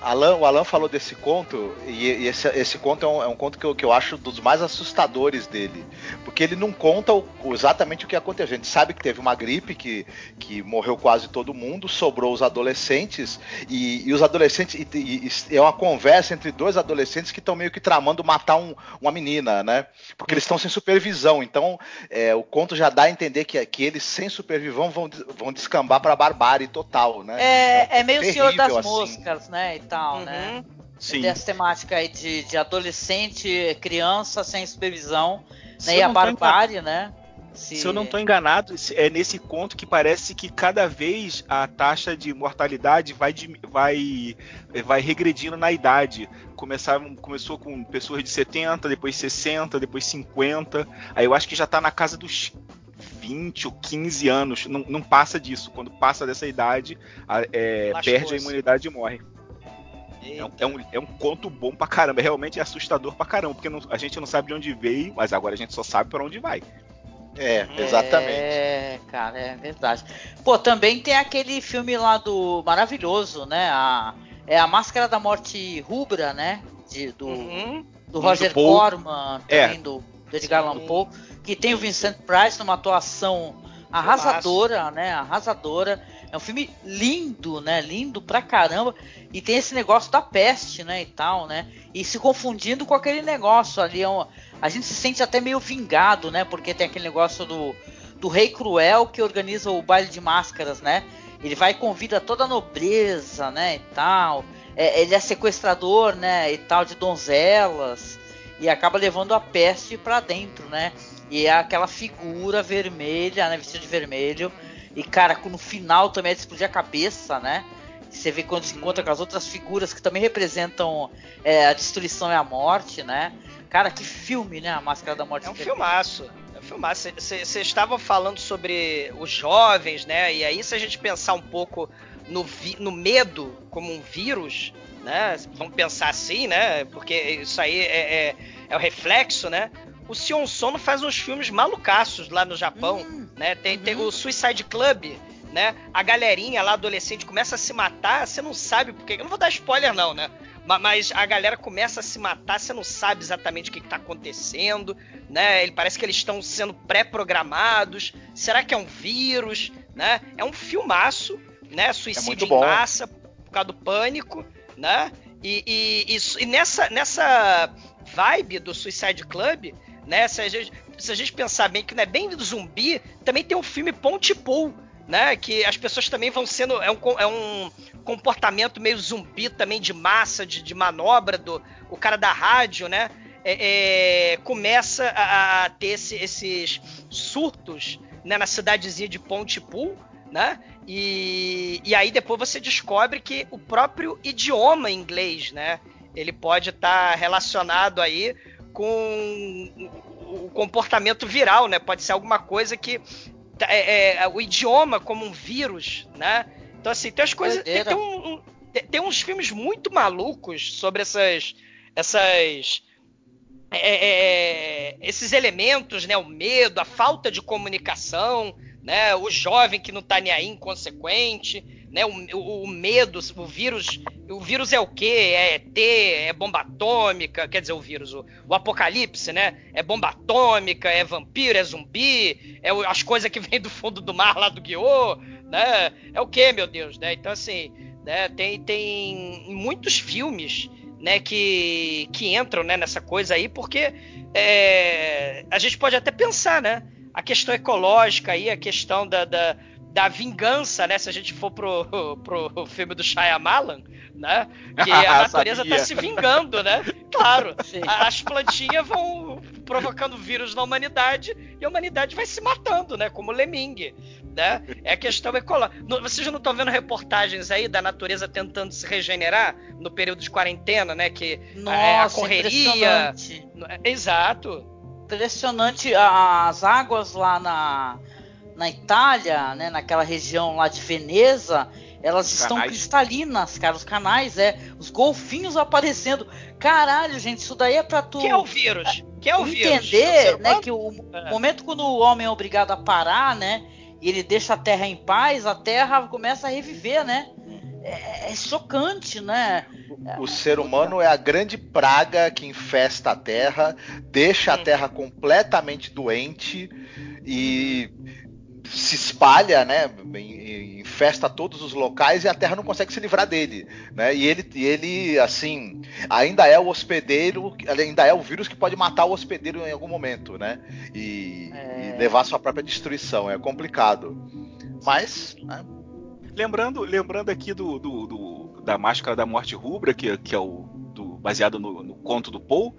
Alan, o Alan falou desse conto, e, e esse, esse, conto é um, é um conto que eu, que eu, acho dos mais assustadores dele. Porque ele não conta o, exatamente o que aconteceu. A gente sabe que teve uma gripe que, que morreu quase todo mundo, sobrou os adolescentes, e, e os adolescentes. E, é uma conversa entre dois adolescentes que estão meio que tramando matar um, uma menina, né? Porque eles estão sem supervisão. Então, é, o conto já dá a entender que, que eles, sem supervisão, vão, vão descambar para barbárie total, né? É, é meio Senhor das assim. Moscas, né? Tal, né? uhum. né? Sim. Tem essa temática aí de, de adolescente, criança sem supervisão, né? E a barbárie, né? Se... Se eu não estou enganado, é nesse conto que parece que cada vez a taxa de mortalidade vai, vai, vai regredindo na idade. Começava, começou com pessoas de 70, depois 60, depois 50. Aí eu acho que já está na casa dos 20 ou 15 anos. Não, não passa disso. Quando passa dessa idade, a, é, perde a imunidade e morre. É um, é, um, é um, conto bom pra caramba, realmente é assustador pra caramba, porque não, a gente não sabe de onde veio, mas agora a gente só sabe para onde vai. É, exatamente. É, cara, é verdade. Pô, também tem aquele filme lá do maravilhoso, né? A, é a Máscara da Morte Rubra, né? De, do, uhum. do Roger Corman, é. também do, do Edgar Allan Poe, que tem o Vincent Price numa atuação arrasadora, né? Arrasadora. É um filme lindo, né? Lindo pra caramba. E tem esse negócio da peste, né? E tal, né? E se confundindo com aquele negócio ali. É um, a gente se sente até meio vingado, né? Porque tem aquele negócio do, do rei cruel que organiza o baile de máscaras, né? Ele vai e convida toda a nobreza, né? E tal. É, ele é sequestrador, né? E tal, de donzelas. E acaba levando a peste para dentro, né? E é aquela figura vermelha, né? Vestida de vermelho. E, cara, no final também é de explodir a cabeça, né? Você vê quando se encontra com as outras figuras que também representam é, a destruição e a morte, né? Cara, que filme, né? A Máscara da Morte. É um filmaço. É um filmaço. Vocês estavam falando sobre os jovens, né? E aí, se a gente pensar um pouco no, vi, no medo como um vírus, né? Vamos pensar assim, né? Porque isso aí é, é, é o reflexo, né? O Sion Sono faz uns filmes malucaços lá no Japão, hum, né? Tem, uhum. tem o Suicide Club, né? A galerinha lá, adolescente, começa a se matar, você não sabe porque. Eu não vou dar spoiler, não, né? Mas a galera começa a se matar, você não sabe exatamente o que está acontecendo, né? Ele parece que eles estão sendo pré-programados. Será que é um vírus, né? É um filmaço, né? Suicídio é em massa por causa do pânico, né? E, e, e, e, nessa, nessa vibe do Suicide Club, né? Se a gente, se a gente pensar bem que não é bem do zumbi, também tem um filme Pontypool, né? Que as pessoas também vão sendo. É um, é um comportamento meio zumbi também de massa, de, de manobra do o cara da rádio, né? É, é, começa a, a ter esse, esses surtos né, na cidadezinha de Pontypool, né? E, e aí depois você descobre que o próprio idioma inglês, né? Ele pode estar tá relacionado aí com o comportamento viral, né? Pode ser alguma coisa que Tá, é, é, o idioma como um vírus, né? Então, assim, tem as coisas. Tem, tem, um, tem, uns filmes muito malucos sobre essas. essas é, é, é, esses elementos, né? O medo, a falta de comunicação, né? O jovem que não tá nem aí, inconsequente né? O, o, o, medo, o vírus. O vírus é o quê? É ET, é bomba atômica, quer dizer, o vírus, o, o apocalipse, né? É bomba atômica, é vampiro, é zumbi, é as coisas que vêm do fundo do mar lá do Guiô, né? É o quê, meu Deus, né? Então, assim, né? tem, tem muitos filmes. Né, que, que entram né, nessa coisa aí, porque é, a gente pode até pensar, né? A questão ecológica aí, a questão da, da da vingança, né? Se a gente for pro, pro filme do Shyamalan, né? Que a natureza tá se vingando, né? Claro, Sim. as plantinhas vão provocando vírus na humanidade e a humanidade vai se matando, né? Como Leming, né? É a questão ecológica. Vocês não estão vendo reportagens aí da natureza tentando se regenerar no período de quarentena, né? Que Nossa, é, a correria... Exato. Impressionante as águas lá na na Itália, né, naquela região lá de Veneza, elas os estão canais. cristalinas, cara, os canais, é, os golfinhos aparecendo. Caralho, gente, isso daí é pra tu. Que é o vírus? Que é o entender, vírus? né, que o é. momento quando o homem é obrigado a parar, né, e ele deixa a Terra em paz, a Terra começa a reviver, né? É, é chocante, né? O, o ser humano é a grande praga que infesta a Terra, deixa a hum. Terra completamente doente e se espalha, né, infesta todos os locais e a Terra não consegue se livrar dele, né? E ele, ele assim, ainda é o hospedeiro, ainda é o vírus que pode matar o hospedeiro em algum momento, né? E, é... e levar sua própria destruição. É complicado, mas. Né? Lembrando, lembrando aqui do, do, do, da máscara da morte rubra, que, que é o do, baseado no, no conto do Paul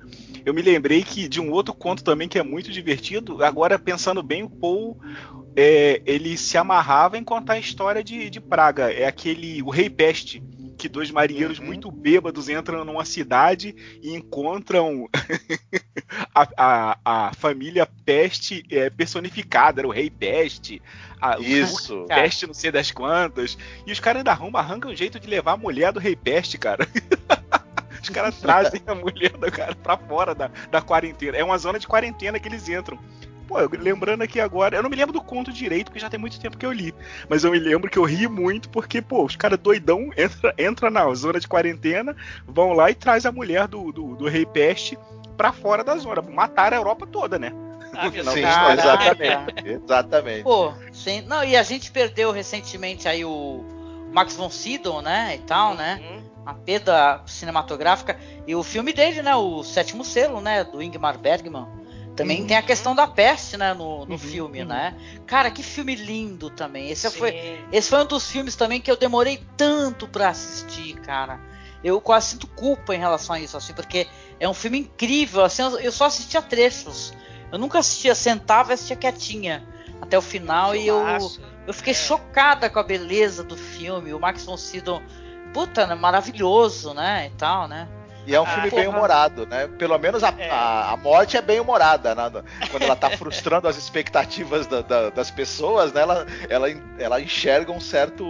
eu me lembrei que de um outro conto também que é muito divertido. Agora, pensando bem, o Paul é, ele se amarrava em contar a história de, de Praga. É aquele O Rei Peste, que dois marinheiros uhum. muito bêbados entram numa cidade e encontram a, a, a, família Peste é, personificada, era o Rei Peste. A, Isso. O Peste não sei das quantas. E os caras ainda arrumam, arrancam um jeito de levar a mulher do Rei Peste, cara. Os caras trazem a mulher do cara pra fora da, da quarentena. É uma zona de quarentena que eles entram. Pô, eu, lembrando aqui agora, eu não me lembro do conto direito, porque já tem muito tempo que eu li. Mas eu me lembro que eu ri muito porque, pô, os caras doidão entra, entra na zona de quarentena, vão lá e traz a mulher do, do, do Rei Peste pra fora da zona. Matar a Europa toda, né? Ah, sim, exatamente. exatamente. Pô, sim. Não, e a gente perdeu recentemente aí o Max von Sydow, né? E tal, né? uhum. né? Uma perda cinematográfica. E o filme dele, né? O Sétimo Selo, né? Do Ingmar Bergman. Também uhum. tem a questão da peste, né, no, no uhum, filme, uhum. né? Cara, que filme lindo também. Esse foi, esse foi um dos filmes também que eu demorei tanto para assistir, cara. Eu quase sinto culpa em relação a isso, assim, porque é um filme incrível, assim, eu só assistia trechos. eu nunca assistia, sentava e assistia quietinha até o final e eu, eu fiquei é. chocada com a beleza do filme. O Max von Sydow, puta, né, maravilhoso, né, e tal, né? E é um ah, filme bem humorado, né? Pelo menos a, é. a, a, morte é bem humorada, né? Quando ela tá frustrando as expectativas da, da, das pessoas, né? Ela, ela, ela enxerga um certo,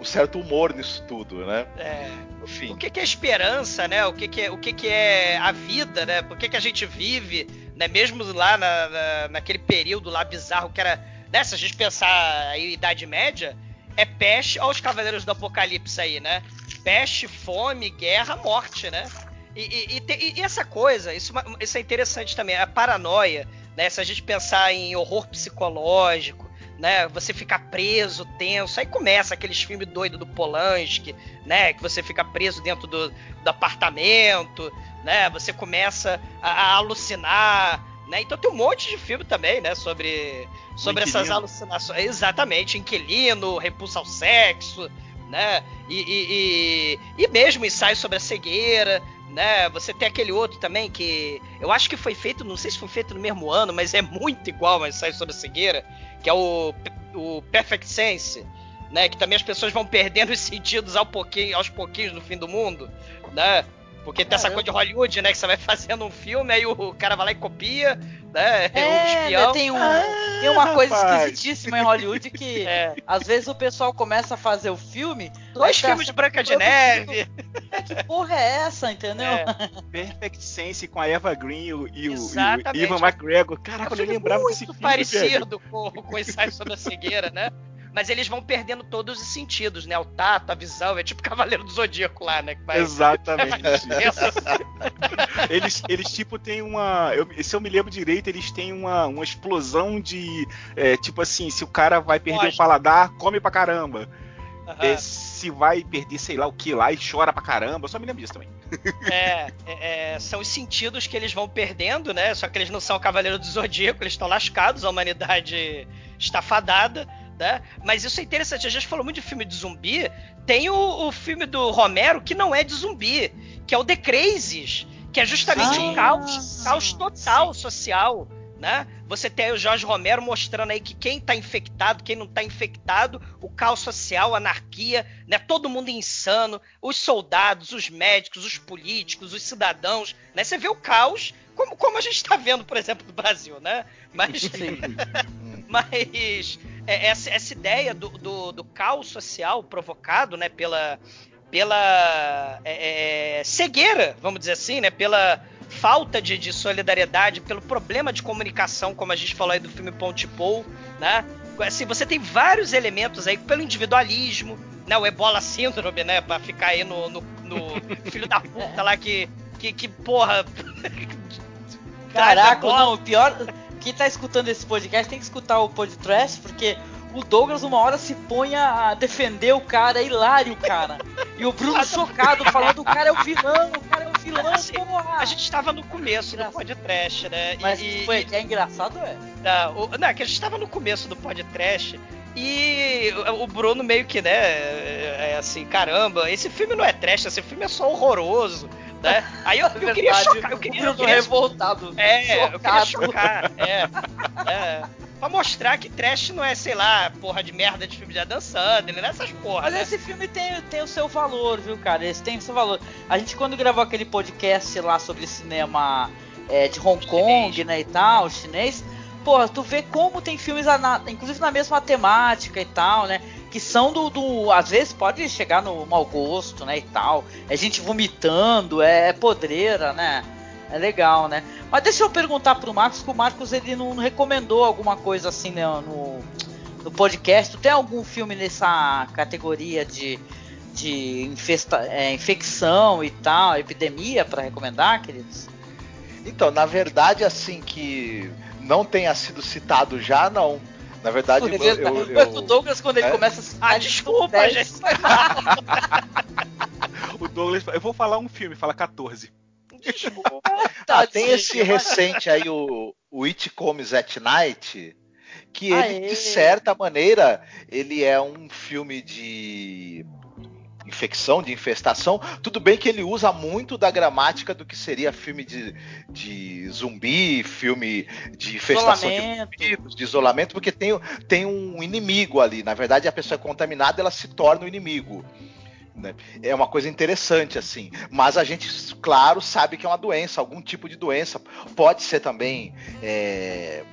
um certo humor nisso tudo, né? É. Enfim. O que, que é esperança, né? O que, que, é, o que, que é a vida, né? Por que, que a gente vive, né? Mesmo lá na, na, naquele período lá bizarro que era... Né? Se a gente pensar a Idade Média, é peste aos Cavaleiros do Apocalipse aí, né? Peste, fome, guerra, morte, né? E, e, e, essa coisa, isso, isso é interessante também, a paranoia, né? Se a gente pensar em horror psicológico, né? Você ficar preso, tenso, aí começa aqueles filmes doidos do Polanski, né? Que você fica preso dentro do, do apartamento, né? Você começa a, a, alucinar, né? Então tem um monte de filme também, né? Sobre, sobre essas alucinações. Exatamente, Inquilino, Repulsa ao Sexo, né? E, e, e, e mesmo ensaio sobre a cegueira, né? Você tem aquele outro também que eu acho que foi feito, não sei se foi feito no mesmo ano, mas é muito igual mas sai sobre a cegueira, que é o, o Perfect Sense, né? Que também as pessoas vão perdendo os sentidos ao pouquinho, aos pouquinhos no fim do mundo, né? Porque tem essa coisa de Hollywood, né? Que você vai fazendo um filme, aí o cara vai lá e copia, né? É, um espião. Né, tem, um, ah, tem uma coisa rapaz. esquisitíssima em Hollywood que é. às vezes o pessoal começa a fazer o filme. Dois filmes de Branca de Neve. É, que porra é essa, entendeu? É. Perfect Sense com a Eva Green e o, e o, Ivan McGregor. Caraca, eu nem lembrava desse filme. parecido com, com o ensaio sobre a cegueira, né? Mas eles vão perdendo todos os sentidos, né? O tato, a visão, é tipo Cavaleiro do Zodíaco lá, né? Vai... Exatamente. eles, eles, tipo, têm uma. Eu, se eu me lembro direito, eles têm uma, uma explosão de. É, tipo assim, se o cara vai perder o paladar, come pra caramba. Uhum. É, se vai perder, sei lá o que lá e chora pra caramba. Eu só me lembro disso também. É, é, é, são os sentidos que eles vão perdendo, né? Só que eles não são o Cavaleiro do Zodíaco, eles estão lascados, a humanidade está fadada né? Mas isso é interessante. A gente falou muito de filme de zumbi. Tem o, o filme do Romero que não é de zumbi, que é o The Crazies, que é justamente um caos, caos total sim. social. Né? Você tem o Jorge Romero mostrando aí que quem está infectado, quem não está infectado, o caos social, a anarquia, né? Todo mundo insano, os soldados, os médicos, os políticos, os cidadãos, né? Você vê o caos, como, como a gente está vendo, por exemplo, no Brasil, né? Mas, mas é, essa, essa ideia do, do, do, caos social provocado né, pela, pela é, é, cegueira, vamos dizer assim, né, pela falta de, de, solidariedade, pelo problema de comunicação, como a gente falou aí do filme Ponte Paul, né? Assim, você tem vários elementos aí, pelo individualismo, né? O Ebola Síndrome, né? Pra ficar aí no, no, no filho da puta lá que, que, que porra... Caraca, não, o pior quem tá escutando esse podcast tem que escutar o podcast, porque o Douglas uma hora se põe a defender o cara, é hilário, cara. E o Bruno chocado, falando o cara é o vilão, o cara é o vilão, assim, porra. A gente estava no começo Engraçado. do podcast, né? Mas e, foi, e, é engraçado, é? Não, o, não, é que a gente estava no começo do podcast e o Bruno meio que, né, é, é assim, caramba, esse filme não é trash, esse filme é só horroroso né? Aí eu, eu queria chocar, eu queria, eu queria revoltado. É, chocado. eu queria chocar, é, é. Pra mostrar que trash não é, sei lá, porra de merda de filme de Adam Sandler, né? essas porra. Mas né? esse filme tem, tem o seu valor, viu, cara? Esse tem o seu valor. A gente, quando gravou aquele podcast lá sobre cinema é, de Hong Kong, chinês. né, e tal, chinês, porra, tu vê como tem filmes, inclusive na mesma temática e tal, né? que são do, do, Às vezes pode chegar no mau gosto, né? E tal. É gente vomitando, é, é podreira, né? É legal, né? Mas deixa eu perguntar pro Marcos, que o Marcos ele não recomendou alguma coisa assim né, no, no podcast. Tu tem algum filme nessa categoria de, de infesta, é, infecção e tal, epidemia para recomendar, queridos? Então, na verdade, assim que não tenha sido citado já, não. Na verdade, eu, eu, eu, o Douglas, quando ele é? começa a. Ah, desculpa, gente. o Douglas. Eu vou falar um filme, fala 14. ah, tem esse recente aí, o, o It Comes at Night, que ele, Aê. de certa maneira, ele é um filme de infecção, de infestação. Tudo bem que ele usa muito da gramática do que seria filme de, de zumbi, filme de infestação Isolamento. de vírus, de isolamento, porque tem, tem um inimigo ali. Na verdade, a pessoa é contaminada, ela se torna o inimigo. né? É uma coisa interessante, assim. Mas a gente, claro, sabe que é uma doença, algum tipo de doença. Pode ser também. é,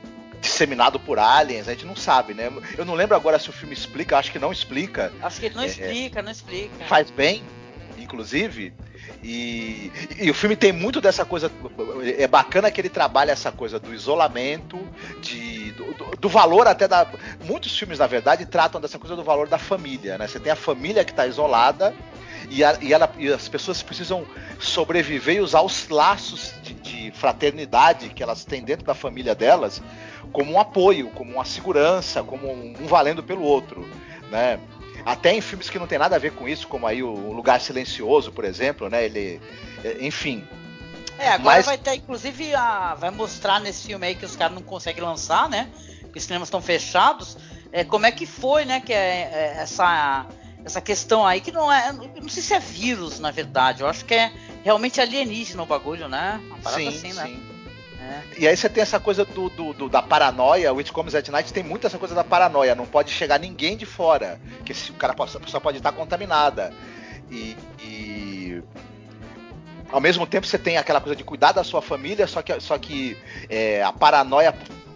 disseminado por aliens, a gente não sabe, né? Eu não lembro agora se o filme explica, acho que não explica. Acho que ele não É, explica, não explica. Faz bem, inclusive. E, e o filme tem muito dessa coisa. É bacana que ele trabalha essa coisa do isolamento, de, do, do- do valor até da. Muitos filmes, na verdade, tratam dessa coisa do valor da família, né? Você tem a família que está isolada e, a- e ela- e as pessoas precisam sobreviver e usar os laços de, de fraternidade que elas têm dentro da família delas como um apoio, como uma segurança, como um, um valendo pelo outro, né? Até em filmes que não tem nada a ver com isso, como aí o Lugar Silencioso, por exemplo, né? Ele, é, enfim, É, agora Mas- vai ter, inclusive, a, vai mostrar nesse filme aí que os caras não conseguem lançar, né? Que os cinemas estão fechados. É, como é que foi, né? Que é, é, essa, essa questão aí, que não é. Não sei se é vírus, na verdade. Eu acho que é realmente alienígena o bagulho, né? Uma parada sim, assim, né? É. E aí você tem essa coisa do, do- do- da paranoia, o It Comes at Night tem muito essa coisa da paranoia, não pode chegar ninguém de fora, que se o cara pessoa pode estar contaminada. E, e ao mesmo tempo você tem aquela coisa de cuidar da sua família, só que, só que é, a paranoia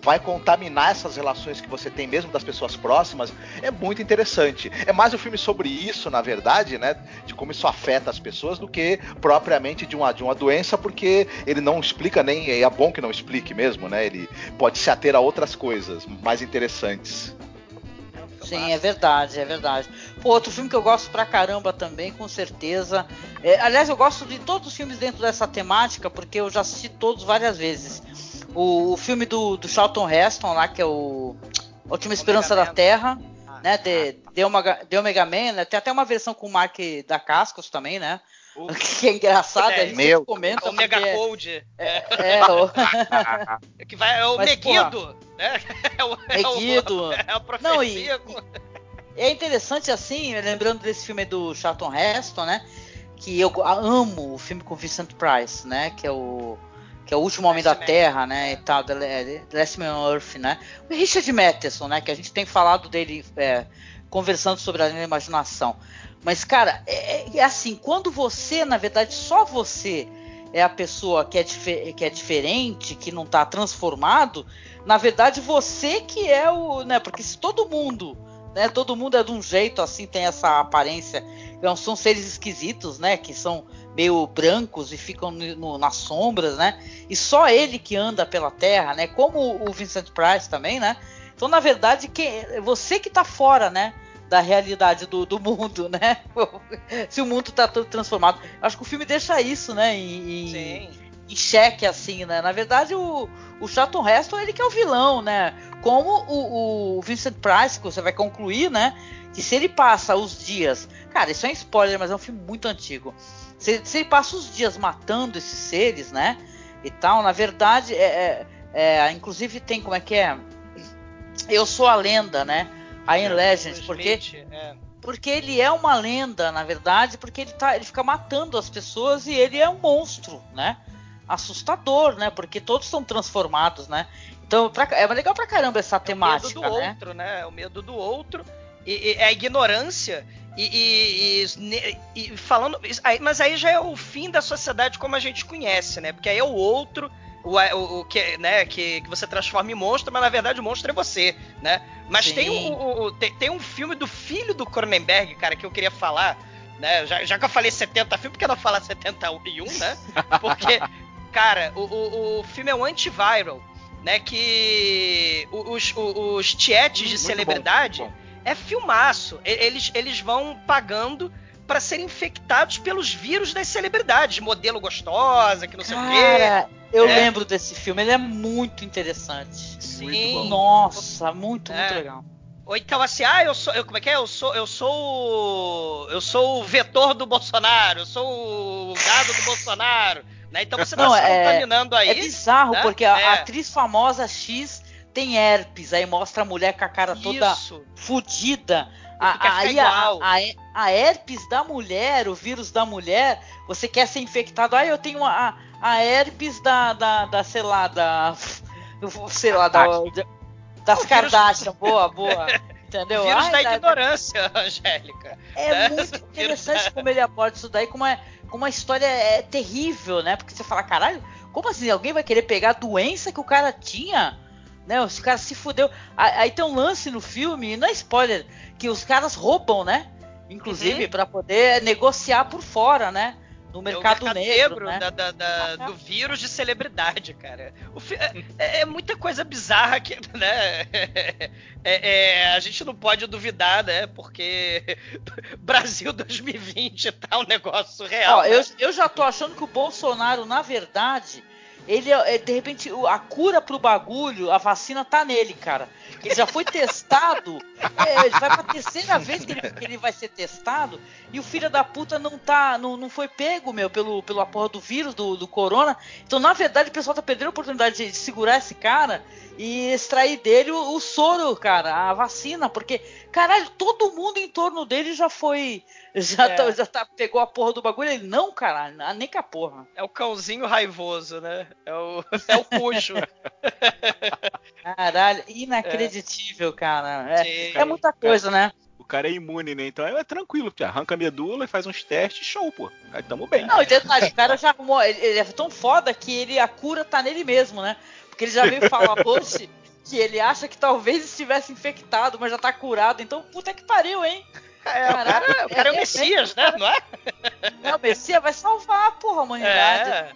vai contaminar essas relações que você tem mesmo das pessoas próximas, é muito interessante. É mais um filme sobre isso, na verdade, né? De como isso afeta as pessoas do que propriamente de uma, de uma doença, porque ele não explica nem. É bom que não explique mesmo, né? Ele pode se ater a outras coisas mais interessantes. Sim, é verdade, é verdade. Pô, outro filme que eu gosto pra caramba também, com certeza. É, aliás, eu gosto de todos os filmes dentro dessa temática, porque eu já assisti todos várias vezes. O, o filme do, do Charlton Heston lá, que é o Última Esperança da. Terra, Ah, né? De, The, Omega, The Omega Man, né? Tem até uma versão com o Mark da Cascos também, né? Uh. Que é engraçado, É, a gente meu. sempre comenta. O Mega porque- Code. É, É, o- que vai, é o Mas, Meguido. Né? É o, é o- Meguido. É a Não, e- com- É interessante assim, lembrando desse filme do Charlton Heston, né? Que eu amo o filme com Vincent Price, né? Que é o que é o último homem da Man. Terra, né? E tal, The, The Last Man on Earth, né? O Richard Matheson, né? Que a gente tem falado dele é, conversando sobre a imaginação. Mas cara, é, é assim, quando você, na verdade, só você é a pessoa que é, que é diferente, que não está transformado, na verdade você que é o, né? Porque se todo mundo né? Todo mundo é de um jeito assim, tem essa aparência. Não, são seres esquisitos, né? Que são meio brancos e ficam no- no- nas sombras, né? E só ele que anda pela Terra, né? Como o Vincent Price também, né? Então, na verdade, que, é você que tá fora, né? Da realidade do, do mundo, né? Se o mundo tá todo transformado. Acho que o filme deixa isso, né? Em, Sim. em xeque, assim, né? Na verdade, o, o Charlton Heston, ele que é o vilão, né? Como o, o Vincent Price, que você vai concluir, né? Que se ele passa os dias... Cara, isso é um spoiler, mas é um filme muito antigo. Se, se ele passa os dias matando esses seres, né? E tal, na verdade, é, é- é, inclusive tem, como é que é? Eu sou a lenda, né? A In Legend, O porque Smith, é. porque ele é uma lenda, na verdade, porque ele, tá, ele fica matando as pessoas e ele é um monstro, né? Assustador, né? Porque todos são transformados, né? Então pra- é legal pra caramba essa É o temática, medo do né? outro, né? É o medo do outro. E, e é a ignorância. E, e- e- falando. mas aí já é o fim da sociedade como a gente conhece, né? Porque aí é o outro. O, o, o que, né, que, que você transforma em monstro, mas na verdade o monstro é você, né? Mas Sim. tem, o, o- tem, tem um filme do filho do Cronenberg, cara, que eu queria falar, né? Já, já que eu falei 70 filmes, por que não falar 71, né? Porque, cara, o, o, o filme é um antiviral, né? Que os, os tietes de Muito celebridade bom, muito é filmaço. Eles, eles vão pagando pra serem infectados pelos vírus das celebridades. Modelo gostosa, que não sei o quê. Cara, eu É. lembro desse filme, ele é muito interessante. Sim. Nossa, muito, muito É. legal. Ou então assim, ah, eu sou. Eu, como é que é? Eu sou. Eu sou. o- Eu sou o vetor do Bolsonaro, eu sou o gado do Bolsonaro. Né? Então você tá Não, se é- contaminando aí. é bizarro, né? porque a, É. a atriz famosa X tem herpes, aí mostra a mulher com a cara toda Isso. A, aí a, a, a, herpes da mulher, o vírus da mulher, você quer ser infectado. Ah, eu tenho a, a herpes da, da, da, sei lá, da. Sei lá, da, das Kardashian. Boa, boa. Entendeu? Vírus Ai, da, da ignorância, Angélica. É né? muito interessante como ele aborda isso daí, como, é, como a história é terrível, né? Porque você fala, caralho, como assim? Alguém vai querer pegar a doença que o cara tinha? Né? Os caras se fudeu. Aí tem um lance no filme, não é spoiler, que os caras roubam, né? Inclusive, uhum. para poder negociar por fora, né? no mercado, é mercado negro, negro né? da, da, da, do vírus de celebridade, cara. É, é, é, muita coisa bizarra que, né? É, é, a gente não pode duvidar, né? Porque Brasil 2020 tá um negócio real. Ó, né? eu, eu já tô achando que o Bolsonaro, na verdade, ele é, de repente a cura pro bagulho, a vacina tá nele, cara. Ele já foi testado, é, ele vai pra terceira vez que ele, que ele, vai ser testado e o filho da puta não tá, não, não foi pego, meu, pelo, pela porra do vírus, do, do corona. Então, na verdade, o pessoal tá perdendo a oportunidade de, de segurar esse cara e extrair dele o, o, soro, cara, a vacina, porque, caralho, todo mundo em torno dele já foi. Já, é. tá, já tá, pegou a porra do bagulho. Ele, não, caralho, nem com a porra. É o cãozinho raivoso, né? É o, é o cujo. caralho, inacreditável, é. cara. É, é muita coisa, né? O cara é imune, né? Então é tranquilo, arranca a medula e faz uns testes, show, pô. Aí tamo bem. Não, e detalhe, o cara já arrumou. Ele, ele é tão foda que ele, a cura tá nele mesmo, né? Porque ele já veio falar hoje que ele acha que talvez estivesse infectado, mas já tá curado. Então, puta que pariu, hein? É, Caraca, o cara, o cara é, é, o Messias, é, né? Não é? É, o Messias vai salvar, porra, a humanidade. É.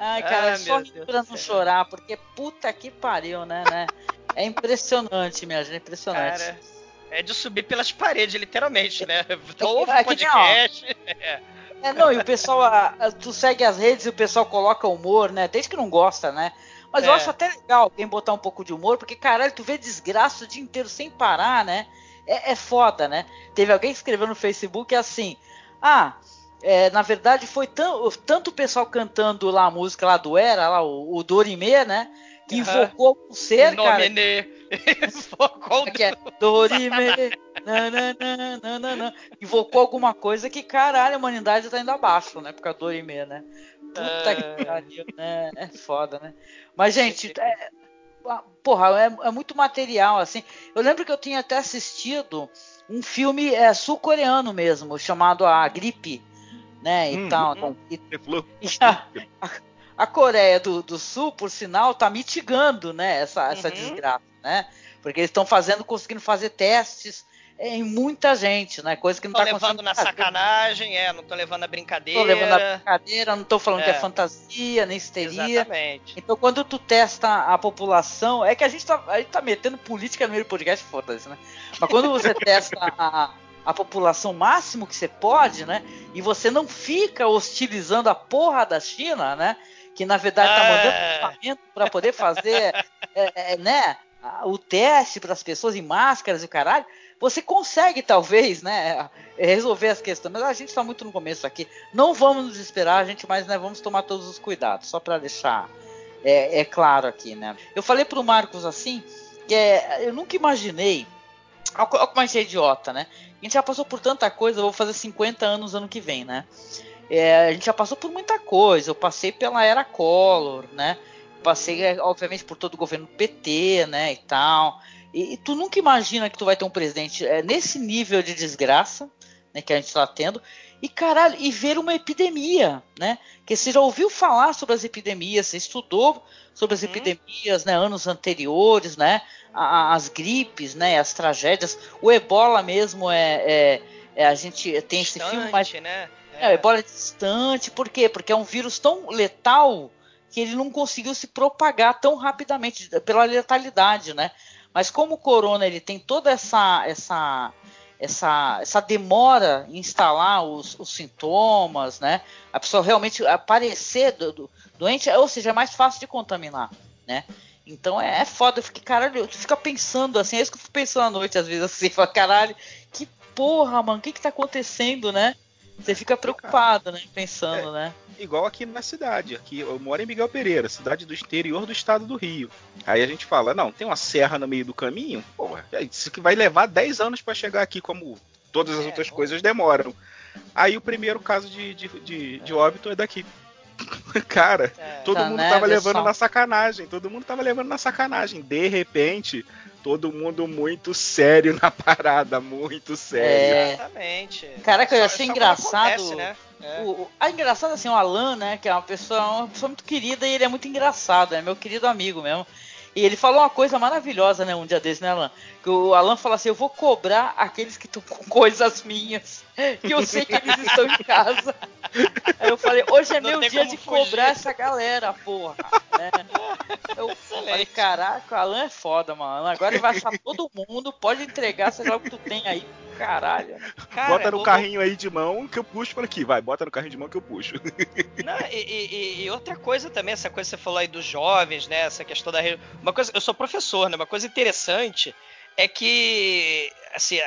Ai, cara, é só pra não chorar, porque puta que pariu, né, né? É impressionante, minha gente, é impressionante. Cara, é de subir pelas paredes, literalmente, né? Então, ouve o podcast. É, não, e o pessoal, a, a, tu segue as redes e o pessoal coloca humor, né? Desde que não gosta, né? Mas é. eu acho até legal alguém botar um pouco de humor, porque caralho, tu vê desgraça o dia inteiro sem parar, né? É, é foda, né? Teve alguém que escreveu no Facebook assim: Ah, é, na verdade foi tão, tanto o pessoal cantando lá a música lá do Era, lá, o, o Dorime, né? Que invocou o ser, cara. invocou o é, Dorime. Nananana, invocou alguma coisa que, caralho, a humanidade tá indo abaixo, né? Por causa do Dorime, né? Puta que é. pariu, né? É foda, né? Mas, gente, é, porra, é, é, muito material, assim. Eu lembro que eu tinha até assistido um filme é, sul-coreano mesmo, chamado A Gripe, né? E hum, tal. Hum, e, e a, a, a, Coreia do, do, Sul, por sinal, tá mitigando, né? Essa, essa uhum. desgraça, né? Porque eles estão fazendo, conseguindo fazer testes em muita gente, né? Coisa que não tô tá levando na sacanagem, é, não tô levando a brincadeira. Tô levando a brincadeira, não tô falando é. que é fantasia, nem histeria. Exatamente. Então quando tu testa a população, é que a gente tá, a gente tá metendo política no meio do podcast, foda-se, né? Mas quando você testa a, a população máximo que você pode, né? E você não fica hostilizando a porra da China, né? Que na verdade tá mandando é. equipamento para poder fazer, é, é, né? O teste para as pessoas em máscaras e o caralho você consegue talvez, né, resolver as questões. Mas a gente está muito no começo aqui. Não vamos nos esperar, gente, mas né, vamos tomar todos os cuidados, só para deixar é, é, claro aqui, né. Eu falei para o Marcos assim que é, eu nunca imaginei. Olha como a gente é idiota, né? A gente já passou por tanta coisa. Eu vou fazer 50 anos ano que vem, né? É, a gente já passou por muita coisa. Eu passei pela era Collor, né? Passei, é, obviamente, por todo o governo PT, né? E tal. E, e, tu nunca imagina que tu vai ter um presidente é, nesse nível de desgraça né, que a gente está tendo. E caralho, e ver uma epidemia, né? Que você já ouviu falar sobre as epidemias, você estudou sobre as uhum. epidemias, né? Anos anteriores, né? A, as gripes, né? As tragédias. O Ebola mesmo é, é, é a gente tem distante, esse filme, mas né? É. é, o Ebola é distante. Por quê? Porque é um vírus tão letal que ele não conseguiu se propagar tão rapidamente pela letalidade, né? Mas como o corona ele tem toda essa essa essa, essa demora em instalar os, os sintomas, né? A pessoa realmente aparecer do, do, doente, ou seja, é mais fácil de contaminar, né? Então é, é foda, eu fiquei, caralho, tu fica pensando assim, é isso que eu fico pensando à noite, às vezes assim, fala, caralho, que porra, mano, o que que tá acontecendo, né? Você fica preocupado, né? Pensando, é, né? Igual aqui na cidade. Aqui eu moro em Miguel Pereira, cidade do exterior do estado do Rio. Aí a gente fala, não, tem uma serra no meio do caminho? Porra, isso que vai levar 10 anos para chegar aqui, como todas as é, outras coisas demoram. Aí o primeiro caso de, de, de, de óbito é daqui. Cara, é, todo tá, mundo né, tava levando só. na sacanagem. Todo mundo tava levando na sacanagem. De repente, todo mundo muito sério na parada, muito sério. É. Exatamente. Caraca, eu achei engraçado. Acontece, né? É. O, ah, engraçado assim, o Alan, né, que é uma pessoa, uma pessoa muito querida e ele é muito engraçado, é meu querido amigo mesmo. E ele falou uma coisa maravilhosa, né, um dia desse, né, Alan? Que o Alan fala assim: eu vou cobrar aqueles que estão com coisas minhas. Que eu sei que eles estão em casa. Aí eu falei, hoje é Não meu dia de fugir. cobrar essa galera, porra. Né? Eu Excelente. falei, caraca, o Alan é foda, mano. Agora ele vai achar todo mundo, pode entregar, sei lá o que tu tem aí. Caralho. Cara, bota no carrinho aí de mão que eu puxo por aqui. Vai, bota no carrinho de mão que eu puxo. Não, e, e, e, outra coisa também, essa coisa que você falou aí dos jovens, né? Essa questão da. Uma coisa, eu sou professor, né? Uma coisa interessante é que assim,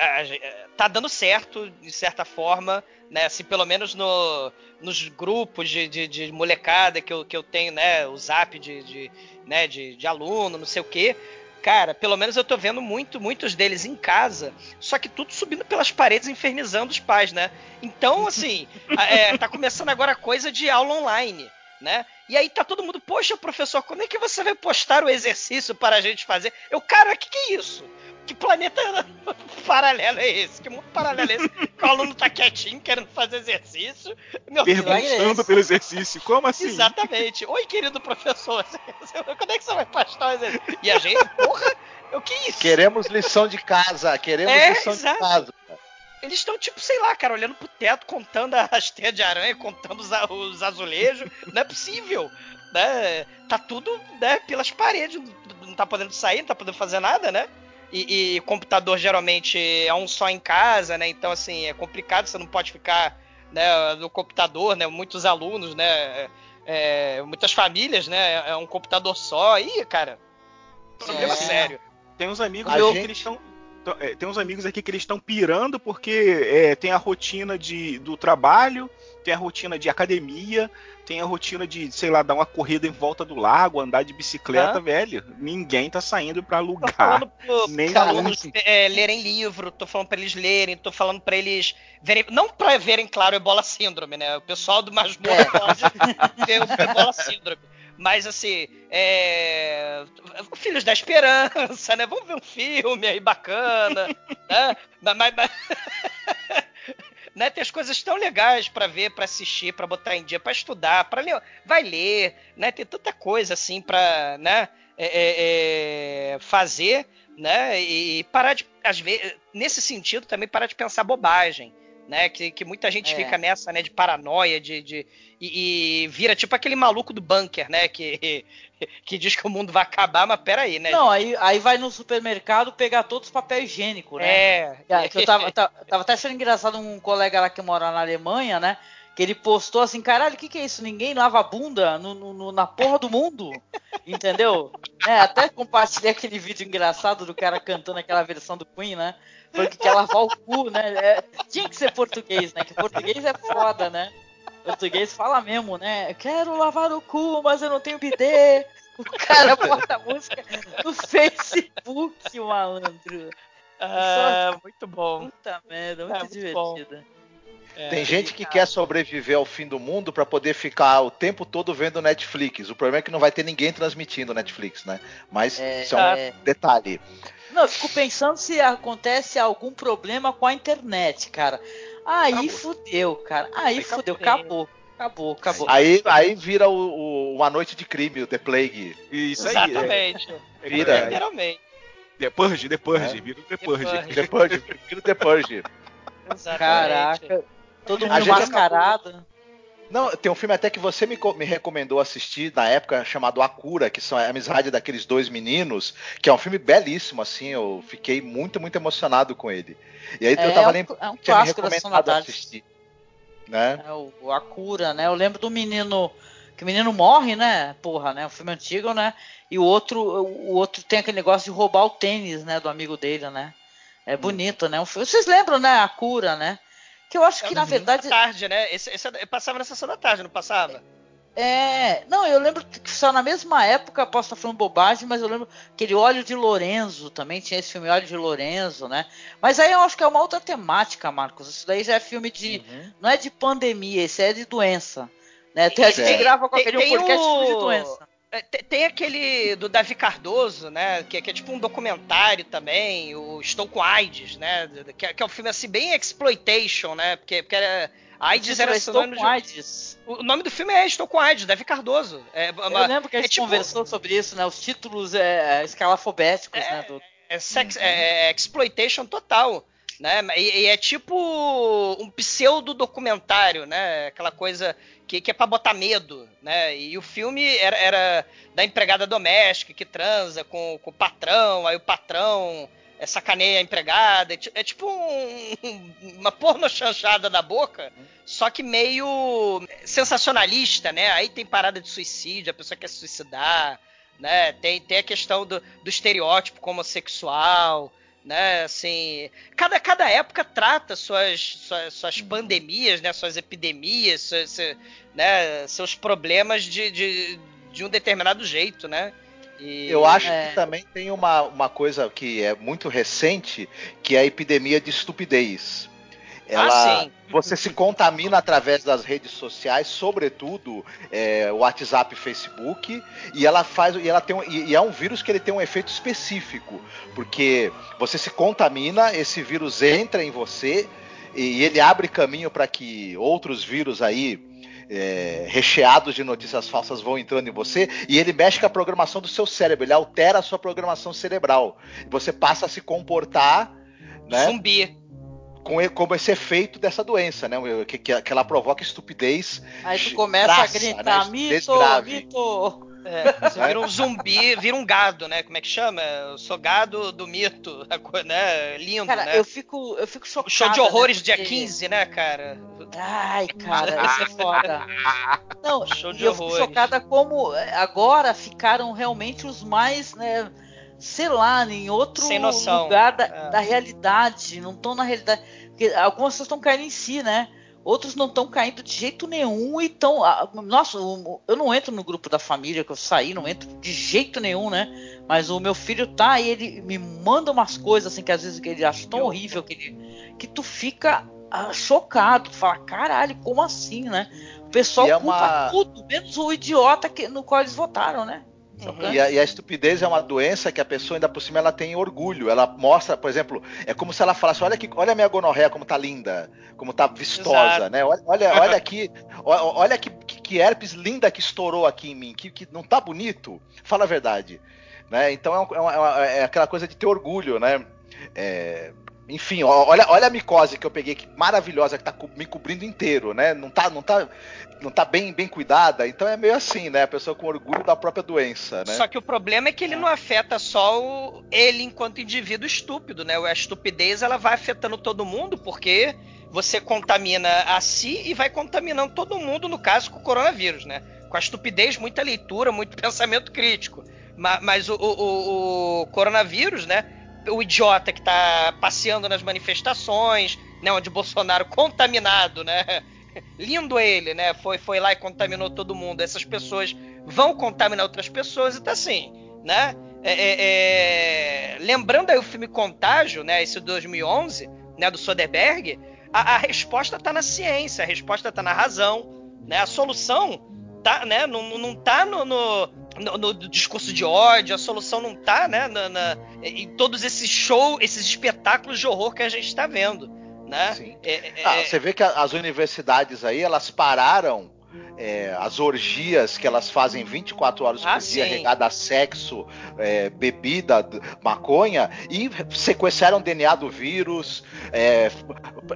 tá dando certo, de certa forma, né? Assim, pelo menos no, nos grupos de, de, de, molecada que eu, que eu tenho, né? O zap de, de, né? de, de aluno, não sei o quê. Cara, pelo menos eu tô vendo muito, muitos deles em casa, só que tudo subindo pelas paredes, infernizando os pais, né? Então, assim, é, tá começando agora a coisa de aula online, né? E aí tá todo mundo, poxa, professor, quando é que você vai postar o exercício para a gente fazer? Eu, cara, o que, que é isso? Que planeta paralelo é esse? Que mundo paralelo é esse? Que o aluno tá quietinho, querendo fazer exercício. Meu Perguntando pelo exercício. Como assim? Exatamente. Oi, querido professor. Quando é que você vai postar o exercício? E a gente, porra, o que é isso? Queremos lição de casa. Queremos é, lição exato. de casa. Eles estão, tipo, sei lá, cara, olhando pro teto, contando as teias de aranha, contando os, os azulejos. Não é possível. Né? Tá tudo né, pelas paredes. Não tá podendo sair, não tá podendo fazer nada, né? E, e, computador geralmente é um só em casa, né? Então, assim, é complicado, você não pode ficar né, no computador, né? Muitos alunos, né? É, muitas famílias, né? É um computador só. Ih, cara, problema é. sério. Tem uns amigos gente... que eles estão é, tem uns amigos aqui que eles estão pirando porque é, tem a rotina de, do trabalho, tem a rotina de academia, tem a rotina de, sei lá, dar uma corrida em volta do lago, andar de bicicleta, velho. Ninguém tá saindo para alugar. Pro, nem alunos é, lerem livro, tô falando para eles lerem, tô falando para eles verem, não para verem claro Ebola síndrome, né? O pessoal do masmorra é. pode ver o Ebola síndrome. Mas assim, é... Filhos da Esperança, né? Vamos ver um filme aí bacana, né? Mas, mas, mas... né? Tem as coisas tão legais para ver, para assistir, para botar em dia, para estudar, para ler, vai ler, né? Tem tanta coisa assim para, né? É, é, é, fazer, né? E parar de, às vezes, nesse sentido também parar de pensar bobagem, né? Que, que muita gente é. fica nessa, né? De paranoia, de, de e, e, vira tipo aquele maluco do bunker, né? Que, que diz que o mundo vai acabar, mas peraí, né? Não, aí, aí vai no supermercado pegar todos os papel higiênico, né? É. eu tava, tava, tava até achando engraçado um colega lá que mora na Alemanha, né? Que ele postou assim, caralho, o que, que é isso? Ninguém lava a bunda no, no, na porra do mundo? Entendeu? É, até compartilhei aquele vídeo engraçado do cara cantando aquela versão do Queen, né? Foi que quer lavar o cu, né? É, tinha que ser português, né? Que português é foda, né? Português fala mesmo, né? Quero lavar o cu, mas eu não tenho bidê. O cara bota a música no Facebook, o malandro. Ah, Só... muito bom. Puta merda, muito, é, muito divertida. É, Tem gente que quer sobreviver ao fim do mundo para poder ficar o tempo todo vendo Netflix. O problema é que não vai ter ninguém transmitindo Netflix, né? Mas é, isso é um é... detalhe. Não, eu fico pensando se acontece algum problema com a internet, cara. Aí acabou. fudeu, cara. Aí, aí fudeu, acabou. Acabou, acabou. Aí, aí vira o, o, Uma Noite de Crime, o The Plague. Isso Exatamente. aí. Exatamente. É. Vira. Literalmente. The Purge, The Purge, é. vira o The Purge. The Purge, vira o The Purge. Exatamente. Caraca. Todo mundo mascarado. Não, tem um filme até que você me, me, recomendou assistir na época chamado A Cura, que são a amizade daqueles dois meninos, que é um filme belíssimo, assim, eu fiquei muito, muito emocionado com ele. E aí é, eu tava lembrando é um tinha me recomendado assistir. Né? É o, A Cura, né? Eu lembro do menino que o menino morre, né? Porra, né? O filme antigo, né? E o outro, o outro tem aquele negócio de roubar o tênis, né? Do amigo dele, né? É bonito, né? Vocês lembram, né? A Cura, né? que eu acho que, na verdade. tarde, né? Esse, esse, passava na sessão da tarde, não passava? É. Não, eu lembro que só na mesma época, posso estar falando bobagem, mas eu lembro aquele Óleo de Lorenzo também tinha esse filme Óleo de Lorenzo, né? Mas aí eu acho que é uma outra temática, Marcos. Isso daí já é filme de. Uhum. Não é de pandemia, isso é de doença. Né? Tem, a gente é. grava com aquele um podcast o... de doença. É, tem aquele do Davi Cardoso, né? Que, que, é tipo um documentário também, o Estou com AIDS, né? Que, que é um filme assim bem exploitation, né? Porque, porque era AIDS era Estou com AIDS. O nome do filme é Estou com AIDS, Davi Cardoso. É, Eu lembro que a é gente é tipo... conversou sobre isso, né? Os títulos é, escalafobéticos, é, né? Do... É, sex, é, exploitation total. Né? E, e, é tipo um pseudo documentário, né? Aquela coisa que, que é para botar medo, né? E o filme era, era, da empregada doméstica que transa com, com o patrão, aí o patrão é, sacaneia a empregada. É, é tipo um, uma porno chanchada da boca, só que meio sensacionalista, né? Aí tem parada de suicídio, a pessoa quer se suicidar, né? Tem, tem a questão do, do estereótipo homossexual né? Assim, cada, cada época trata suas, suas, suas pandemias, né? Suas epidemias, suas, né? seus problemas de, de, de um determinado jeito, né? E, Eu acho é... que também tem uma, uma coisa que é muito recente, que é a epidemia de estupidez. Ela, ah, você se contamina através das redes sociais, sobretudo é, WhatsApp, Facebook, e ela faz, e ela tem, e, e é um vírus que ele tem um efeito específico, porque você se contamina, esse vírus entra em você e ele abre caminho para que outros vírus aí é, recheados de notícias falsas vão entrando em você e ele mexe com a programação do seu cérebro, ele altera a sua programação cerebral. Você passa a se comportar, né? Zumbi com, como esse efeito dessa doença, né? Que, que, que ela provoca estupidez. Aí tu começa traça, a gritar, né? mito, mito. É, você vira um zumbi, vira um gado, né? Como é que chama? Eu sou gado do mito, né? Lindo, cara, né? Eu fico, eu fico chocado. Show de horrores né? dia 15, né, cara? Ai, cara, isso é foda. Não, Show de eu horrores. fico chocada como agora ficaram realmente os mais, né? Sei lá, em outro lugar da, é. da realidade, não estão na realidade. Porque algumas pessoas estão caindo em si, né? Outros não estão caindo de jeito nenhum e estão. Nossa, eu não entro no grupo da família que eu saí, não entro de jeito nenhum, né? Mas o meu filho tá e ele me manda umas coisas assim que às vezes ele acha tão horrível que, ele, que tu fica ah, chocado, tu fala, caralho, como assim, né? O pessoal é culpa uma... tudo, menos o idiota que, no qual eles votaram, né? Uhum. E, a, e, a, estupidez é uma doença que a pessoa ainda por cima ela tem orgulho. Ela mostra, por exemplo, é como se ela falasse: olha que, olha a minha gonorreia como tá linda, como tá vistosa, Exato. né? Olha, olha, olha aqui, olha que, que, herpes linda que estourou aqui em mim, que, que não tá bonito. Fala a verdade, né? Então é, é, uma, é aquela coisa de ter orgulho, né? É, enfim, olha, olha a micose que eu peguei, que maravilhosa, que tá me cobrindo inteiro, né? Não tá, não tá, não tá bem, bem cuidada. Então é meio assim, né? A pessoa com orgulho da própria doença, né? Só que o problema é que ele não afeta só o, ele enquanto indivíduo estúpido, né? A estupidez ela vai afetando todo mundo porque você contamina a si e vai contaminando todo mundo, no caso com o coronavírus, né? Com a estupidez, muita leitura, muito pensamento crítico. Mas, mas o, o, o coronavírus, né? O idiota que tá passeando nas manifestações, né, onde Bolsonaro contaminado, né? Lindo ele, né? Foi, foi lá e contaminou todo mundo. Essas pessoas vão contaminar outras pessoas e tá assim, né? É, é, é... Lembrando aí o filme Contágio, né? Esse de 2011, né? Do Soderbergh, a, a resposta tá na ciência, a resposta tá na razão, né? A solução tá, né? Não, não tá no, no no, no, discurso de ódio, a solução não tá, né, na, na, em todos esses shows, esses espetáculos de horror que a gente está vendo, né? É, é, ah, você vê que as universidades aí, elas pararam é, as orgias que elas fazem 24 horas por ah, dia, regada a sexo, é, bebida, maconha, e sequestraram DNA do vírus, é,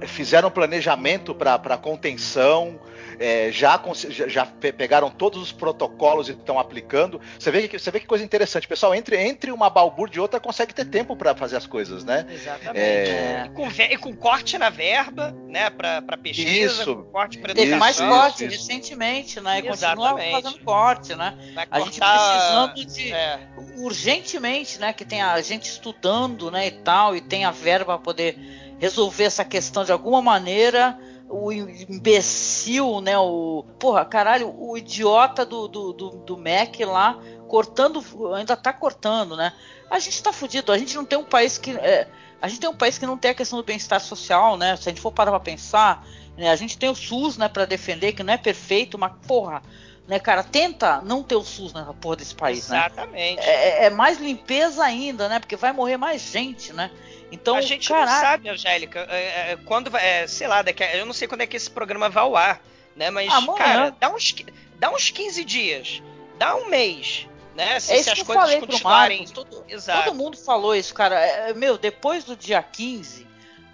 fizeram planejamento para contenção, é, já, já pegaram todos os protocolos e estão aplicando. Você vê, que, você vê que coisa interessante. Pessoal, entre, entre uma balbúrdia e outra, consegue ter tempo para fazer as coisas, né? Exatamente. É... E, com, e, com, corte na verba, né? Para pesquisa, isso, corte para Teve mais corte isso. recentemente, né? E continua fazendo corte, né? Vai a gente precisando de. É. Urgentemente, né? Que tem a gente estudando, né? E tal, e tem a verba para poder resolver essa questão de alguma maneira o imbecil, né? O. Porra, caralho, o idiota do, do, do, do Mac lá cortando. Ainda tá cortando, né? A gente tá fudido, a gente não tem um país que. É, a gente tem um país que não tem a questão do bem-estar social, né? Se a gente for parar pra pensar, né? a gente tem o SUS, né, pra defender, que não é perfeito, mas, porra, né, cara, tenta não ter o SUS nessa porra desse país, Exatamente. né? É, é, mais limpeza ainda, né? Porque vai morrer mais gente, né? Então, a gente não sabe, Angélica, é, é, quando vai, é, sei lá, daqui, eu não sei quando é que esse programa vai ao ar, né? Mas, Amanhã. cara, dá uns, dá uns 15 dias, dá um mês, né? Se, é se isso as que eu coisas falei continuarem. Marcos, todo, Exato. todo mundo falou isso, cara. É, meu, depois do dia 15,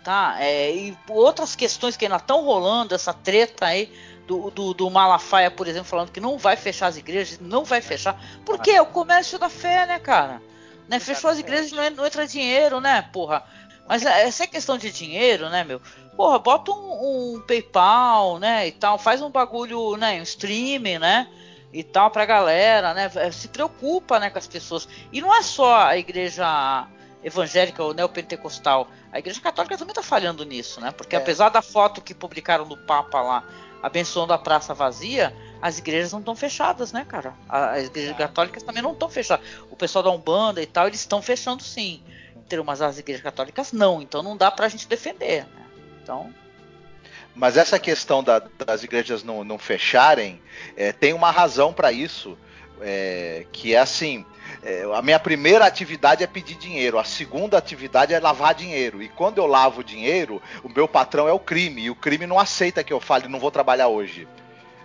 tá? É, e outras questões que ainda estão rolando, essa treta aí do, do, do, Malafaia, por exemplo, falando que não vai fechar as igrejas, não vai fechar. Porque é o comércio da fé, né, cara? Né? Fechou as igrejas não, não entra dinheiro, né, porra? Mas essa é questão de dinheiro, né, meu? Porra, bota um, um, PayPal, né, e tal, faz um bagulho, né, um streaming, né, e tal pra galera, né? Se preocupa, né, com as pessoas. E não é só a igreja evangélica ou neopentecostal. A igreja católica também tá falhando nisso, né? Porque é. apesar da foto que publicaram do Papa lá, abençoando a praça vazia, as igrejas não estão fechadas, né, cara? As igrejas é. católicas também não estão fechadas. O pessoal da Umbanda e tal, eles estão fechando sim mas as igrejas católicas não, então não dá pra gente defender, né? Então. Mas essa questão da, das igrejas não, não fecharem é, tem uma razão para isso, é, que é assim: é, a minha primeira atividade é pedir dinheiro, a segunda atividade é lavar dinheiro. E quando eu lavo dinheiro, o meu patrão é o crime, e o crime não aceita que eu fale, não vou trabalhar hoje.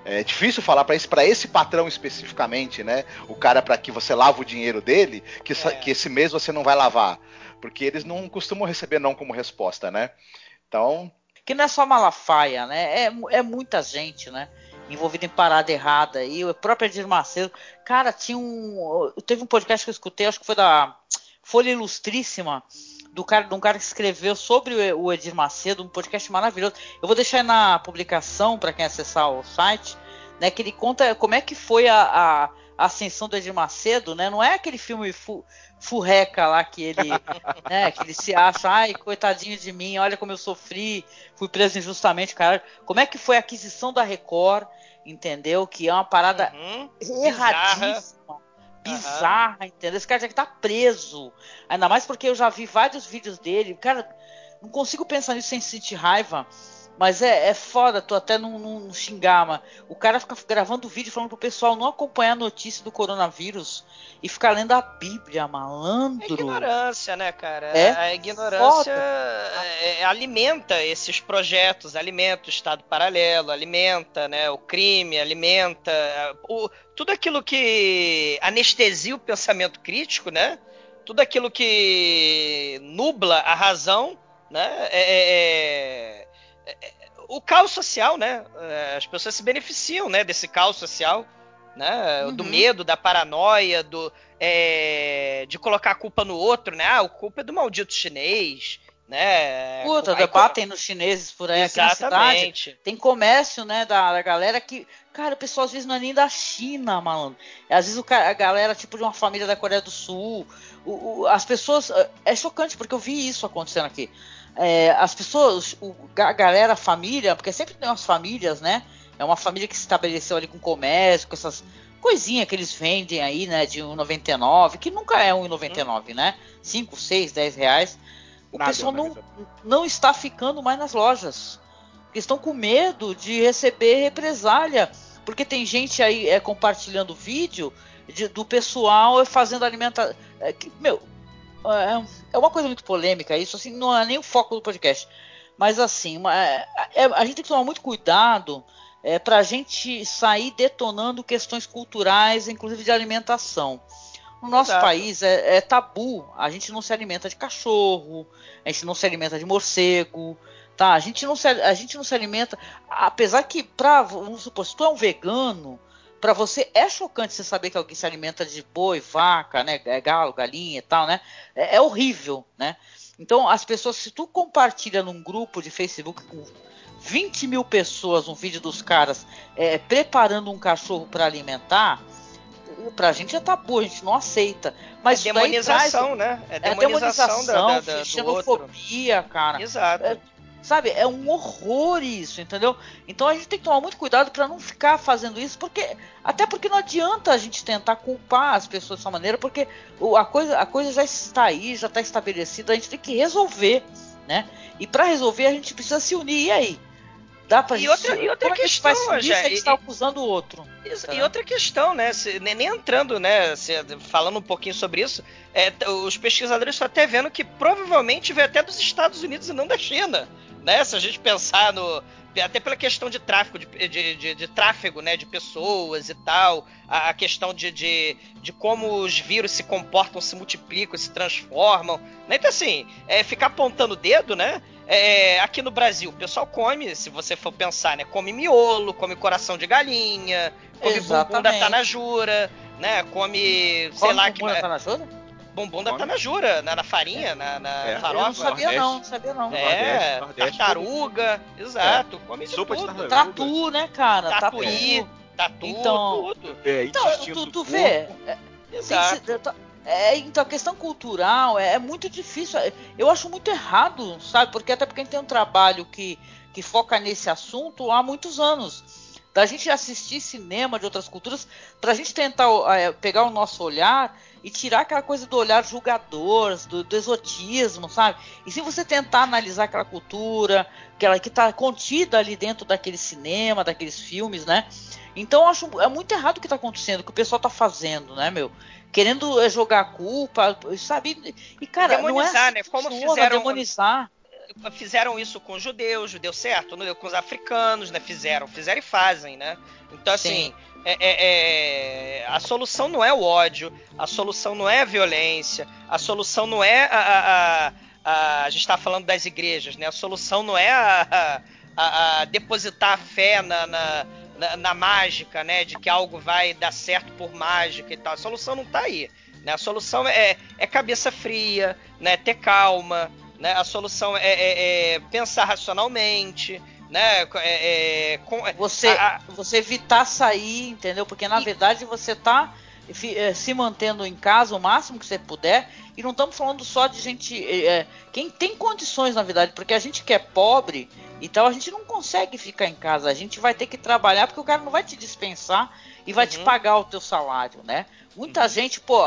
É difícil falar para esse, para esse patrão especificamente, né? O cara para que você lava o dinheiro dele, que, é. que esse mês você não vai lavar. Porque eles não costumam receber não como resposta, né? Então. Que não é só Malafaia, né? É, é muita gente, né? Envolvida em parada errada. E o próprio Edir Macedo. Cara, tinha um. Teve um podcast que eu escutei, acho que foi da Folha Ilustríssima. Do cara, de um cara que escreveu sobre o Edir Macedo, um podcast maravilhoso. Eu vou deixar aí na publicação para quem acessar o site, né? Que ele conta como é que foi a, a a ascensão do Edir Macedo, né? Não é aquele filme fu, furreca lá que ele, né, que ele se acha, ai, coitadinho de mim, olha como eu sofri, fui preso injustamente, cara. Como é que foi a aquisição da Record, entendeu? Que é uma parada uhum. erradíssima. Bizarra, uhum. entendeu? Esse cara já que tá preso. Ainda mais porque eu já vi vários vídeos dele. Cara, não consigo pensar nisso sem sentir raiva. Mas é, é foda, tu até não, não, não xingar, mas o cara fica gravando vídeo falando pro pessoal não acompanhar a notícia do coronavírus e ficar lendo a Bíblia, malandro. É ignorância, né, cara? É a ignorância é, alimenta esses projetos, alimenta o Estado paralelo, alimenta né, o crime, alimenta o, tudo aquilo que anestesia o pensamento crítico, né? Tudo aquilo que nubla a razão, né? é, é, é o caos social, né? É, as pessoas se beneficiam, né, desse caos social, né? Uhum. Do medo, da paranoia, do é, de colocar a culpa no outro, né? Ah, a culpa é do maldito chinês, né? Puta, debatem nos chineses por aí Exatamente. aqui na cidade. Tem comércio, né, da, da, galera que, cara, o pessoal às vezes não é nem da China, malandro. Às vezes o, a galera tipo de uma família da Coreia do Sul, o, o, as pessoas, é chocante porque eu vi isso acontecendo aqui é, as pessoas, o, a galera, a família, porque sempre tem umas famílias, né? É uma família que se estabeleceu ali com comércio, com essas coisinhas que eles vendem aí, né? De 1,99, que nunca é 1,99, hum. né? 5, 6, 10 reais. O Nada, pessoal não, não está ficando mais nas lojas. Porque estão com medo de receber represália. Porque tem gente aí é, compartilhando vídeo de, do pessoal fazendo alimentação. É, meu, é, é uma coisa muito polêmica isso, assim, não é nem o foco do podcast. Mas assim, uma, é, é, a gente tem que tomar muito cuidado é, para a gente sair detonando questões culturais, inclusive de alimentação. No nosso Exato. país é, é, tabu, a gente não se alimenta de cachorro, a gente não se alimenta de morcego, tá? A gente não se, a gente não se alimenta, apesar que, pra, vamos supor, se tu é um vegano, para você é chocante você saber que alguém se alimenta de boi, vaca, né, é galo, galinha e tal, né? É, é, horrível, né? Então as pessoas, se tu compartilha num grupo de Facebook com 20 mil pessoas um vídeo dos caras é, preparando um cachorro para alimentar, pra gente é tabu, a gente não aceita. Mas é demonização, traz, né? É demonização, é demonização da, da, da, xenofobia, cara. Exato. É, Sabe? É um horror isso, entendeu? Então a gente tem que tomar muito cuidado para não ficar fazendo isso, porque até porque não adianta a gente tentar culpar as pessoas dessa maneira, porque a coisa, a coisa já está aí, já está estabelecida, a gente tem que resolver, né? E para resolver a gente precisa se unir. E aí? Dá pra e outra, e outra questão, a gente, já, gente está acusando o outro. Isso, tá? E outra questão, né? Se, nem entrando, né? Se, falando um pouquinho sobre isso, é, os pesquisadores estão até vendo que provavelmente veio até dos Estados Unidos e não da China né? Se a gente pensar no. Até pela questão de tráfico, de, de, de, de tráfego, né? De pessoas e tal. A, a questão de, de, de, como os vírus se comportam, se multiplicam, se transformam. Né? Então, assim, é, ficar apontando o dedo, né? É, aqui no Brasil, o pessoal come, se você for pensar, né? Come miolo, come coração de galinha, come Exatamente. bumbum da tanajura, né? Come, sei Come lá... bumbum da tanajura? Bumbum da tanajura, na, na farinha, na, na É. farofa. Eu não sabia não, não sabia não. É, Nordeste, Nordeste, tartaruga, exato, come de Sopa de tudo. tartaruga. Tatu, né, cara? Tatuí, Tatu. tatu, Então- tudo. É, Então, tu, tu vê, é, Exato. é, então a questão cultural é, é muito difícil. é, Eu acho muito errado, sabe? Porque até porque a gente tem um trabalho que, que foca nesse assunto há muitos anos. Da gente assistir cinema de outras culturas, pra gente tentar é, pegar o nosso olhar e tirar aquela coisa do olhar julgador, do, do exotismo, sabe? E se você tentar analisar aquela cultura, aquela que está contida ali dentro daquele cinema, daqueles filmes, né? Então eu acho é muito errado o que está acontecendo, o que o pessoal está fazendo, né, meu? Querendo é, jogar a culpa, sabe? E cara, não é Demonizar, assim né? Como funciona, fizeram- demonizar. Fizeram isso com os judeus, deu certo, não deu com os africanos, né? Fizeram, fizeram e fazem, né? Então, assim, é- é- é- a solução não é o ódio, a solução não é a violência, a solução não é a. a, a- a- a gente está falando das igrejas, né? A solução não é a, a- depositar a fé na, na, na- na mágica, né? De que algo vai dar certo por mágica e tal. A solução não tá aí. Né? A solução é, é cabeça fria, né? Ter calma, né? A solução é, é- é pensar racionalmente, né? É- é- com- Você, a- você evitar sair, entendeu? Porque na E- verdade você tá fi- eh, se mantendo em casa o máximo que você puder. E não estamos falando só de gente. eh, quem tem condições, na verdade, porque a gente que é pobre e tal, a gente não consegue ficar em casa. A gente vai ter que trabalhar porque o cara não vai te dispensar e vai te Uhum. pagar o teu salário, né? Muita gente, pô,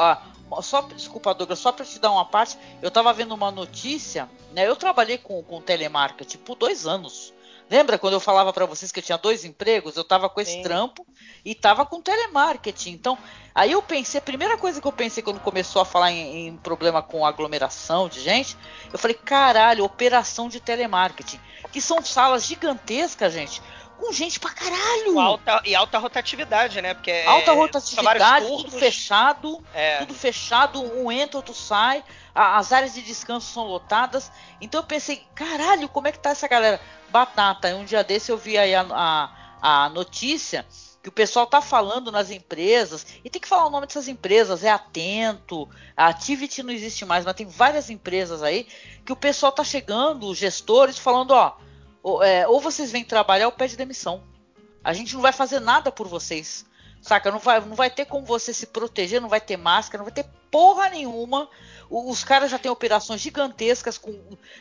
só, desculpa, Douglas, só para te dar uma parte, eu tava vendo uma notícia, né? Eu trabalhei com, com telemarketing por dois anos. Lembra quando eu falava para vocês que eu tinha dois empregos? Eu tava com esse Sim. trampo e tava com telemarketing. Então, aí eu pensei, a primeira coisa que eu pensei quando começou a falar em, em problema com aglomeração de gente, eu falei, caralho, operação de telemarketing. Que são salas gigantescas, gente, com gente pra caralho. alta, e alta rotatividade, né? Porque é- Alta são rotatividade, tudo fechado, É. tudo fechado, um entra, outro sai, a- as áreas de descanso são lotadas. Então eu pensei, caralho, como é que tá essa galera? Batata, um dia desse eu vi aí a, a, a notícia que o pessoal tá falando nas empresas, e tem que falar o nome dessas empresas, é Atento, a Activity não existe mais, mas tem várias empresas aí que o pessoal tá chegando, os gestores, falando, ó, ou, é, ou vocês vêm trabalhar ou pede demissão. A gente não vai fazer nada por vocês. Saca? Não vai, não vai ter como você se proteger, não vai ter máscara, não vai ter porra nenhuma. O- Os caras já têm operações gigantescas, com,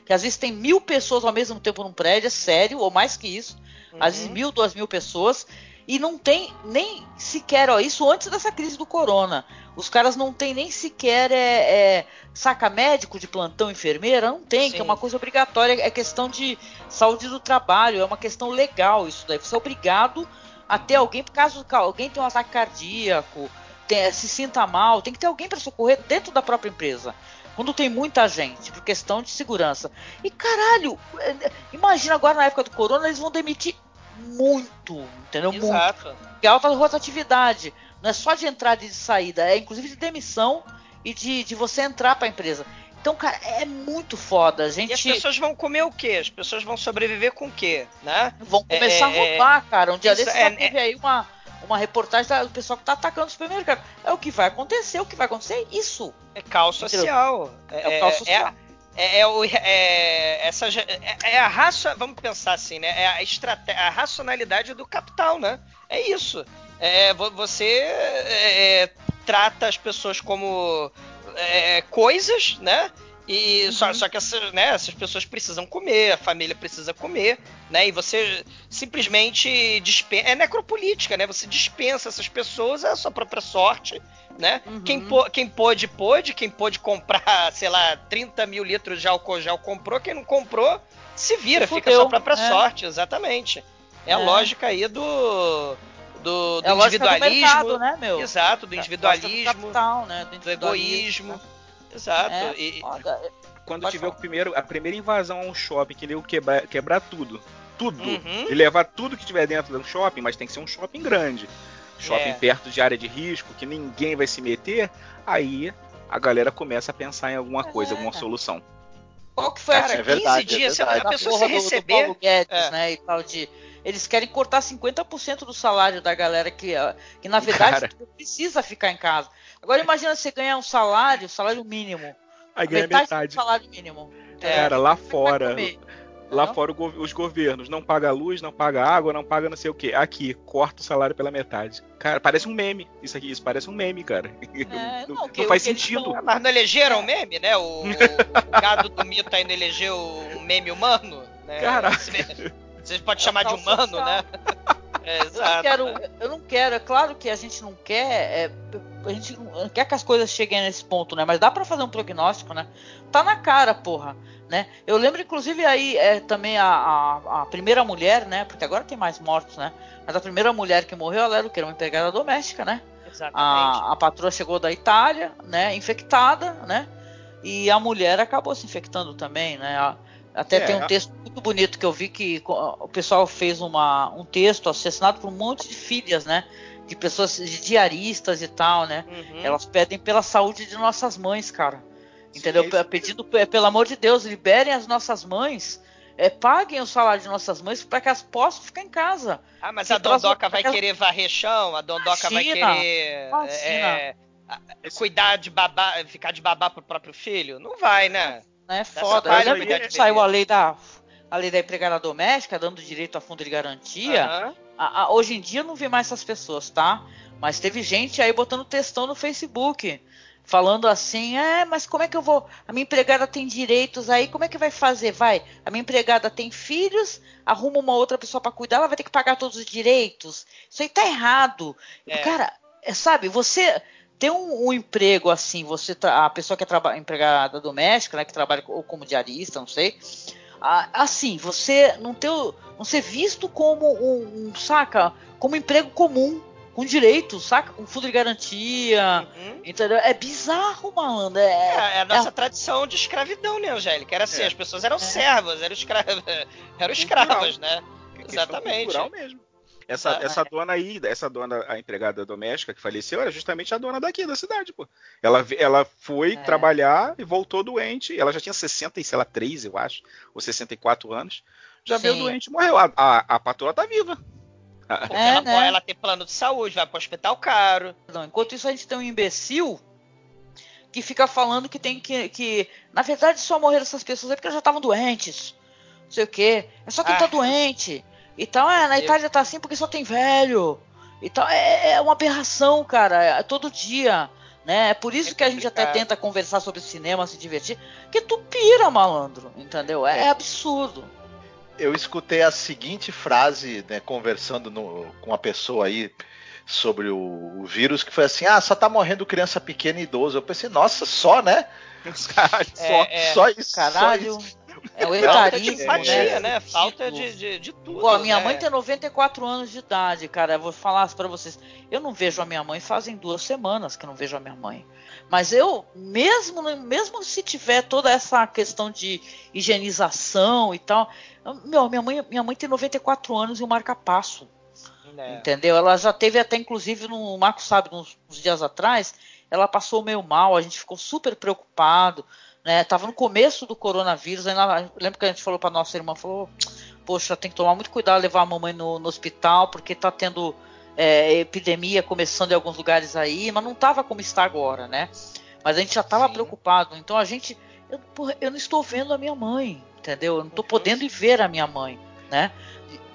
que às vezes tem mil pessoas ao mesmo tempo num prédio, é sério, ou mais que isso. Às vezes Uhum. mil, duas mil pessoas. E não tem nem sequer, ó, isso antes dessa crise do corona. Os caras não tem nem sequer é, é, saca médico de plantão, enfermeira, não tem, que é Sim. uma coisa obrigatória, é questão de saúde do trabalho, é uma questão legal isso daí. Você é obrigado a ter alguém, por caso alguém tem um ataque cardíaco, tem- se sinta mal, tem que ter alguém para socorrer dentro da própria empresa. Quando tem muita gente, por questão de segurança. E caralho, é, imagina agora na época do corona, eles vão demitir muito, entendeu? Muito. Exato. Porque é alta rotatividade. Não é só de entrada e de saída, é inclusive de demissão e de, de você entrar para a empresa. Então, cara, é muito foda. A E as gente pessoas vão comer o quê? As pessoas vão sobreviver com o quê? Né? vão começar é, a roubar, cara. Um dia isso desses é- teve aí uma, uma reportagem do pessoal que tá atacando o supermercado. É o que vai acontecer, o que vai acontecer é isso. É caos social. É o caos social. É, é o- é- essa, é, é a raça, vamos pensar assim, né? É a, estrate, a racionalidade do capital, né? É isso. É, vo- você é, trata as pessoas como é, coisas, né? E uhum. só, só que essa, né, essas pessoas precisam comer, a família precisa comer, né? E você simplesmente dispensa. É necropolítica, né? Você dispensa essas pessoas, é a sua própria sorte, né? Uhum. Quem, quem pôde, pôde. Quem pôde comprar, sei lá, 30 mil litros de álcool gel comprou. Quem não comprou, se vira, fica a sua própria é. sorte, exatamente. É, é, a lógica aí do. Do, do é individualismo. Do mercado, né, meu? Exato, do individualismo. Do, capital, né? do, do egoísmo. Exato. É, e, quando tiver o primeiro, a primeira invasão a um shopping, que ele quebrar, quebrar tudo. Tudo. Uhum. E levar tudo que tiver dentro do shopping, mas tem que ser um shopping grande. Shopping é. perto de área de risco, que ninguém vai se meter. Aí a galera começa a pensar em alguma coisa, é. alguma solução. Qual que foi Cara, a 15 é verdade, dias? É a pessoa se receber. Do, Paulo Guedes, é. né? E tal de. Eles querem cortar 50% do salário da galera que, que na verdade, precisa ficar em casa. Agora imagina você ganhar um salário, salário mínimo. Aí ganha metade. metade. Do salário mínimo. É, Cara, lá fora. Lá não? fora os governos não pagam luz, não pagam água, não pagam não sei o que. Aqui, corta o salário pela metade. Cara, parece um meme. Isso aqui, isso parece um meme, cara. É, não, não, que, faz sentido. Não... Mas não elegeram o meme, né? O, o, gado do mito ainda elegeu um meme humano. Né? Caraca. Você pode é chamar de humano, social. né? É, exato. Eu não, quero, eu não quero, é claro que a gente não quer, é, a gente não quer que as coisas cheguem nesse ponto, né? Mas dá para fazer um prognóstico, né? Tá na cara, porra, né? Eu lembro, inclusive, aí é, também a, a, a, primeira mulher, né? Porque agora tem mais mortos, né? Mas a primeira mulher que morreu, ela era o que? Uma empregada doméstica, né? Exatamente. A, a patroa chegou da Itália, né? Infectada, né? E a mulher acabou se infectando também, né? A, até é, tem um texto muito bonito que eu vi que o pessoal fez uma, um texto assassinado por um monte de filhas, né? De pessoas, de diaristas e tal, né? Uhum. Elas pedem pela saúde de nossas mães, cara. Entendeu? Sim, Pedindo, pelo amor de Deus, liberem as nossas mães. É, paguem o salário de nossas mães para que elas possam ficar em casa. Ah, mas Se a Dondoca vai querer varrer chão, a Dondoca vai querer é, cuidar de babá, ficar de babá pro próprio filho? Não vai, né? É foda. Eu lembro que saiu a lei da a lei da empregada doméstica, dando direito a fundo de garantia. Uhum. A, a, hoje em dia não vi mais essas pessoas, tá? Mas teve gente aí botando textão no Facebook, falando assim: é, mas como é que eu vou? A minha empregada tem direitos aí, como é que vai fazer? Vai, a minha empregada tem filhos, arruma uma outra pessoa para cuidar, ela vai ter que pagar todos os direitos. Isso aí tá errado. É. Cara, é, sabe, você ter um, um, emprego assim, você a pessoa que é traba, empregada doméstica, né, que trabalha ou como diarista, não sei, assim, você não ter, não ser visto como um, um saca, como emprego comum, com direito, saca? Com fundo de garantia, uhum. entendeu? É bizarro, malandro. É, é, é a nossa é... tradição de escravidão, né, Angélica? Era assim, é. as pessoas eram é. servas, eram, escra... eram escravas, né? Exatamente. mesmo. Essa, ah, essa é. dona aí, essa dona, a empregada doméstica que faleceu, era justamente a dona daqui da cidade, pô. Ela, ela foi é. trabalhar e voltou doente. Ela já tinha 60, sei lá, 3, eu acho, ou 64 anos. Já Sim. veio doente e morreu. A, a, a patroa tá viva. É, ela, né? ela tem plano de saúde, vai pro hospital caro. Não, enquanto isso, a gente tem um imbecil que fica falando que tem que. que na verdade, só morreram essas pessoas é porque elas já estavam doentes. Não sei o quê. É só quem tá ah. tá doente. Então, é, na Itália tá assim porque só tem velho. Então, é, é uma aberração, cara. É todo dia. Né? É por isso é que a gente até tenta conversar sobre cinema, se divertir. Que tu pira, malandro. Entendeu? É, é absurdo. Eu escutei a seguinte frase, né, conversando no, com uma pessoa aí sobre o, o, vírus, que foi assim: ah, só tá morrendo criança pequena e idoso. Eu pensei, nossa, só, né? Caralho, só, é, é, só isso. Caralho. Só isso. É o etarismo, Falta de empatia, né? né? Falta de, de, de tudo. Pô, a minha né? mãe tem 94 anos de idade, cara. Eu vou falar para vocês. Eu não vejo a minha mãe fazem duas semanas que eu não vejo a minha mãe. Mas eu, mesmo, mesmo se tiver toda essa questão de higienização e tal, meu, minha mãe, minha mãe tem 94 anos e o marca-passo. É. Entendeu? Ela já teve até, inclusive, no Marco sabe, uns, uns dias atrás, ela passou meio mal, a gente ficou super preocupado né? Tava no começo do coronavírus, ainda, lembro que a gente falou para nossa irmã, falou, poxa, tem que tomar muito cuidado levar a mamãe no, no hospital, porque tá tendo é, epidemia começando em alguns lugares aí, mas não tava como está agora, né? Mas a gente já tava Sim. preocupado, então a gente, eu, porra, eu não estou vendo a minha mãe, entendeu? Eu não estou uhum. podendo ir ver a minha mãe, né?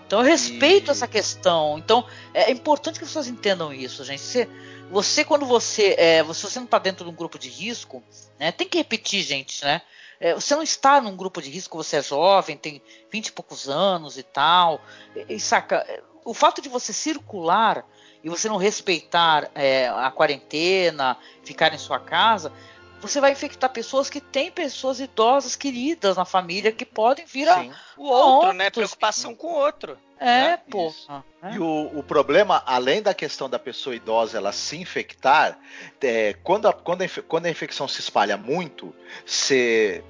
Então eu respeito e... essa questão. Então é importante que as pessoas entendam isso, gente. Você, você quando você, é, você não está dentro de um grupo de risco, né? Tem que repetir, gente, né? É, você não está num grupo de risco, você é jovem, tem 20 e poucos anos e tal. E, e saca, o fato de você circular e você não respeitar é, a quarentena, ficar em sua casa, você vai infectar pessoas que têm pessoas idosas queridas na família que podem vir a, o outro, né? Preocupação com o outro. É, né? porra. É. E o, o, problema, além da questão da pessoa idosa ela se infectar, é, quando, a, quando, a, quando a infecção se espalha muito, se,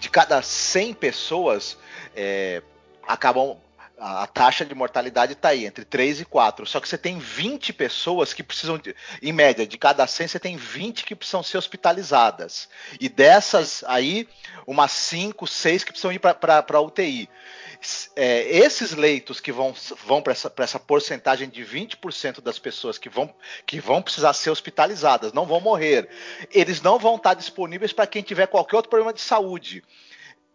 de cada 100 pessoas é, acabam a taxa de mortalidade está aí, entre 3 e 4. Só que você tem 20 pessoas que precisam, de, em média, de cada 100, você tem 20 que precisam ser hospitalizadas. E dessas aí, umas 5, 6 que precisam ir para a UTI. É, esses leitos que vão, vão para essa, essa porcentagem de 20% das pessoas que vão, que vão precisar ser hospitalizadas, não vão morrer, eles não vão estar disponíveis para quem tiver qualquer outro problema de saúde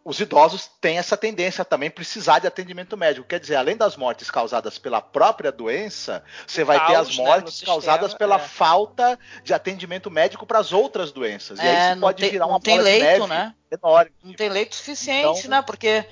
os idosos têm essa tendência a também precisar de atendimento médico. Quer dizer, além das mortes causadas pela própria doença, você vai caos, ter as né, mortes né, causadas sistema, pela é. falta de atendimento médico para as outras doenças. É, e aí isso pode tem, virar uma tem bola leito, de neve né? enorme. Não tem leito suficiente, então, né? Porque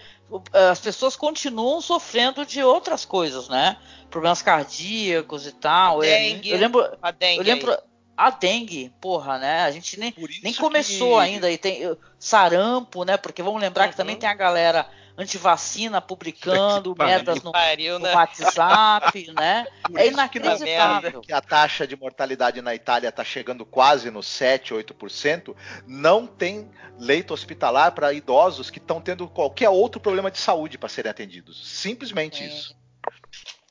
as pessoas continuam sofrendo de outras coisas, né? Problemas cardíacos e tal. A dengue, eu lembro, a dengue eu lembro, aí a dengue, porra, né? A gente nem, nem começou que... ainda. E tem sarampo, né? Porque vamos lembrar uhum. que também tem a galera antivacina publicando merdas no, pariu, no né? WhatsApp, né? Por é inacreditável. Que, que a taxa de mortalidade na Itália está chegando quase nos 7, 8%. Não tem leito hospitalar para idosos que estão tendo qualquer outro problema de saúde para serem atendidos. Simplesmente é. isso.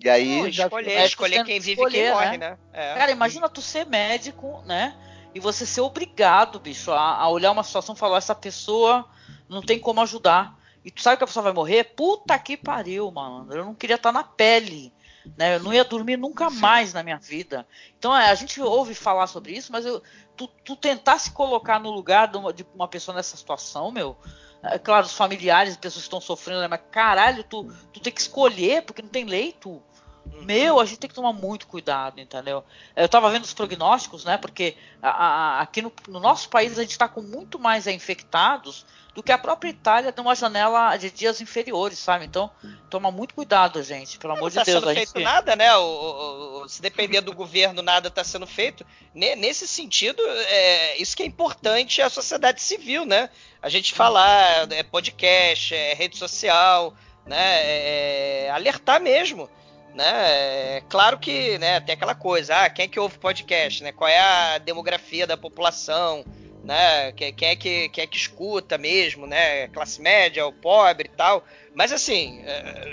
E aí Não, escolher, já... escolher quem vive e quem morre, né? É. Cara, imagina tu ser médico, né? E você ser obrigado, bicho, a, a olhar uma situação e falar, essa pessoa não tem como ajudar. E tu sabe que a pessoa vai morrer? Puta que pariu, mano. Eu não queria estar na pele. Né? Eu não ia dormir nunca mais na minha vida. Então é, a gente ouve falar sobre isso, mas eu, tu, tu tentar se colocar no lugar de uma, de uma pessoa nessa situação, meu, é claro, os familiares, pessoas que estão sofrendo, né? mas caralho, tu, tu tem que escolher, porque não tem leito. Meu, a gente tem que tomar muito cuidado, entendeu? Eu estava vendo os prognósticos, né? Porque a, a, aqui no, no, nosso país a gente está com muito mais infectados do que a própria Itália tem uma janela de dias inferiores, sabe? Então, toma muito cuidado, gente, pelo amor de tá Deus. Não está sendo feito gente... nada, né? O, o, se depender do governo, nada está sendo feito. Nesse sentido, é, isso que é importante é a sociedade civil, né? A gente falar, é podcast, é rede social, né? É, é alertar mesmo né? É claro que, né, tem aquela coisa, ah, quem é que ouve podcast, né? Qual é a demografia da população, né? Quem, é que quem é que escuta mesmo, né? Classe média, o pobre e tal. Mas assim, é,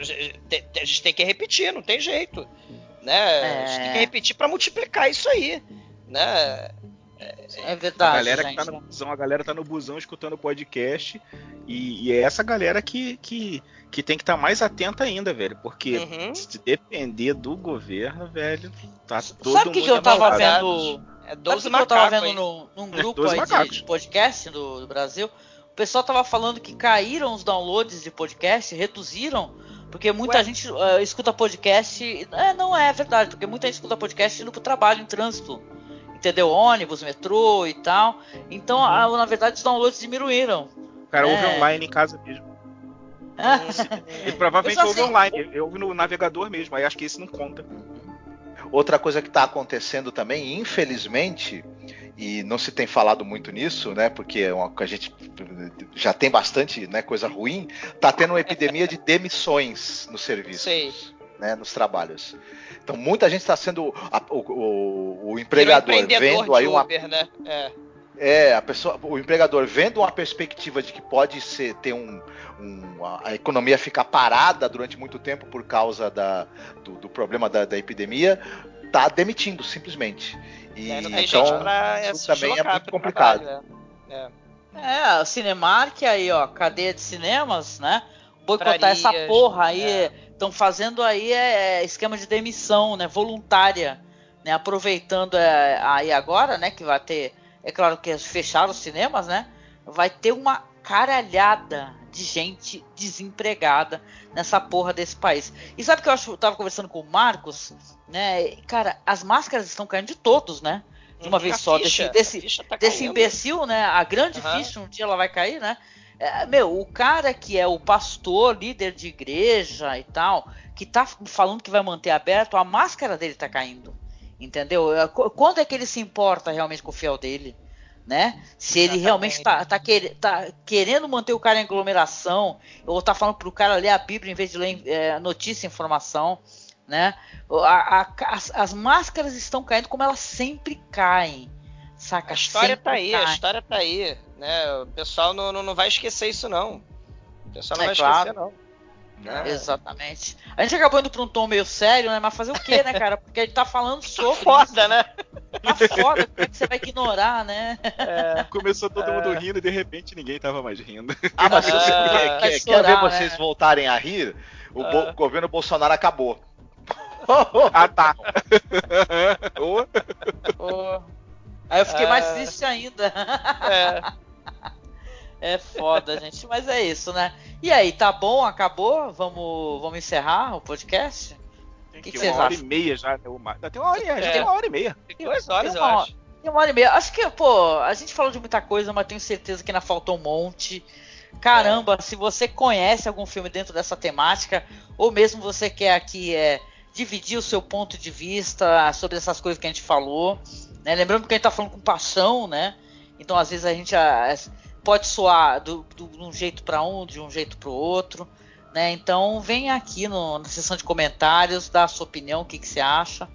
a gente tem que repetir, não tem jeito, né? É. A gente tem que repetir para multiplicar isso aí, né? É verdade. A galera gente. que tá no busão, a galera tá no busão escutando o podcast. E, e, é essa galera que, que, que tem que estar tá mais atenta ainda, velho. Porque uhum. se depender do governo, velho, tá todo Sabe o que, que eu tava vendo? É 12 Sabe que eu tava vendo no, num é, grupo é, aí de podcast do, do Brasil? O pessoal tava falando que caíram os downloads de podcast, reduziram porque muita Ué? gente uh, escuta podcast. É, não é verdade, porque muita gente escuta podcast indo pro trabalho em trânsito entendeu? Ônibus, metrô e tal. Então, uhum. a, na verdade, os downloads diminuíram. O cara é... ouve online em casa mesmo. Ele provavelmente ouve assim, online, eu ouve no navegador mesmo, aí acho que esse não conta. Outra coisa que está acontecendo também, infelizmente, e não se tem falado muito nisso, né? Porque é a gente já tem bastante né, coisa ruim, está tendo uma epidemia de demissões no serviço. Sei. Né, nos trabalhos. Então muita gente está sendo a, o, o, o, empregador vendo aí uma Uber, né? é. é. a pessoa, o empregador vendo uma perspectiva de que pode ser ter um, um a economia ficar parada durante muito tempo por causa da, do, do problema da, da epidemia, está demitindo simplesmente. E é, então isso também é muito complicado. Trabalho, é. é. é, o Cinemark aí, ó, cadeia de cinemas, né? Boicotar essa porra aí. É estão fazendo aí é, é, esquema de demissão, né, voluntária, né, aproveitando é, aí agora, né, que vai ter, é claro que fecharam os cinemas, né, vai ter uma caralhada de gente desempregada nessa porra desse país. E sabe que eu acho, eu tava conversando com o Marcos, né? Cara, as máscaras estão caindo de todos, né? De uma Uhum. vez só, ficha, desse, ficha tá desse imbecil, né? A grande Aham. ficha, um dia ela vai cair, né? É, meu, o cara que é o pastor, líder de igreja e tal, que tá falando que vai manter aberto, a máscara dele tá caindo. Entendeu? É, qu- Quando é que ele se importa realmente com o fiel dele? Né? Se ele Exatamente. realmente tá, tá, quer- tá querendo manter o cara em aglomeração, ou tá falando pro cara ler a Bíblia em vez de ler é, notícia e informação, né? A- a- as, as máscaras estão caindo como elas sempre caem. Saca? A história tá aí, a história tá aí, né? O pessoal não, não, não vai esquecer isso não. O pessoal não É vai claro. esquecer não. né? Exatamente. A gente acabou indo pra um tom meio sério, né? Mas fazer o quê, né, cara? Porque a gente tá falando sobre. Foda, né? Tá foda, como é que você vai ignorar, né? Começou todo É. mundo rindo e de repente ninguém tava mais rindo. Ah, mas se você quer, quer- quer estourar, ver vocês né? voltarem a rir, o bo- Ah. governo Bolsonaro acabou. ah, tá. Ô, Pô. Aí eu fiquei mais Ah. triste ainda. É. É foda, gente. Mas é isso, né? E aí, tá bom? Acabou? Vamos, vamos encerrar o podcast? Tem Que que que uma vocês hora acham? e meia já, né? Uma... Tem uma hora, e- já É. tem uma hora e meia. Tem duas horas, Tem eu uma acho. Tem uma hora e meia. Acho que, pô, a gente falou de muita coisa, mas tenho certeza que ainda faltou um monte. Caramba, se você conhece algum filme dentro dessa temática, ou mesmo você quer aqui é, dividir o seu ponto de vista sobre essas coisas que a gente falou, né? Lembrando que a gente tá falando com paixão, né? Então às vezes a gente ah, pode soar do, do- de um jeito para um, de um jeito para o outro, né? Então vem aqui no- na seção de comentários, dá a sua opinião, o que, que você acha.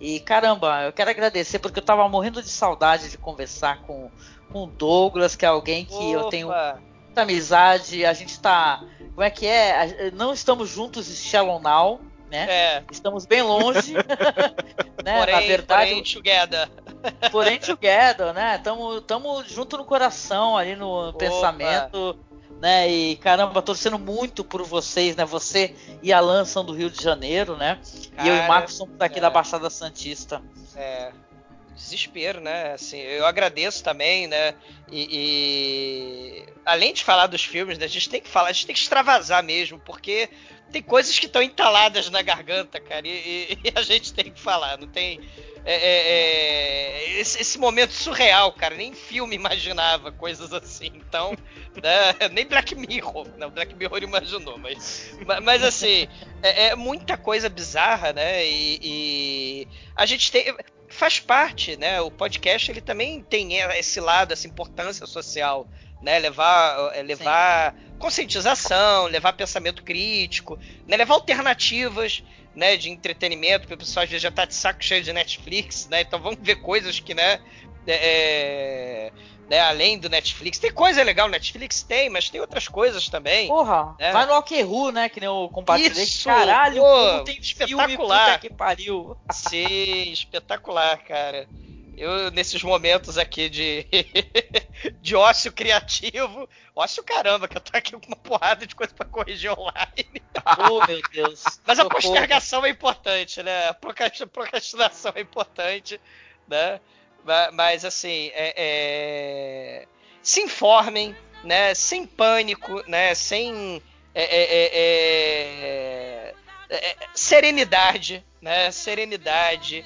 E caramba, eu quero agradecer porque eu tava morrendo de saudade de conversar com, com o Douglas, que é alguém que eu tenho Opa. muita amizade. A gente tá. Como é que é? A- Não estamos juntos em Shallow Now, né? É. Estamos bem longe. né? Porém, Na verdade, porém, together. Porém together, né? Tamo, tamo junto no coração, ali no pensamento, né? E caramba, torcendo muito por vocês, né? Você e a Alan são do Rio de Janeiro, né? e eu e o Cara, Marcos somos daqui é. da Baixada Santista. É, desespero, né? Assim, eu agradeço também, né? E, e além de falar dos filmes, né, a gente tem que falar, a gente tem que extravasar mesmo, porque tem coisas que estão entaladas na garganta, cara, e, e- a gente tem que falar, não tem. é, é, é, esse, esse momento surreal, cara, nem filme imaginava coisas assim, então, né, nem Black Mirror, não, Black Mirror imaginou, mas, ma- mas assim, é, é muita coisa bizarra, né, e, e a gente tem, faz parte, né? O podcast ele também tem esse lado, essa importância social, né? Levar, é, levar conscientização, levar pensamento crítico, né? Levar alternativas, né? De entretenimento, porque o pessoal às vezes já tá de saco cheio de Netflix, né? Então vamos ver coisas que, né? é, né, além do Netflix. Tem coisa legal no Netflix? Tem, mas tem outras coisas também. Porra, É. vai no Alquerru, né? Que nem eu compartilhei. Isso, Caralho, pô, tem filme, espetacular. puta que pariu. Sim, espetacular, cara. Eu, nesses momentos aqui de, de ócio criativo, ócio caramba, que eu tô aqui com uma porrada de coisa pra corrigir online. Oh, meu Deus. Mas a postergação é importante, né? A procrasti- procrastinação é importante, né? Ma- Mas, assim, é- é, se informem, né? Sem pânico, né? Sem é, é, é, é, serenidade, né? Serenidade,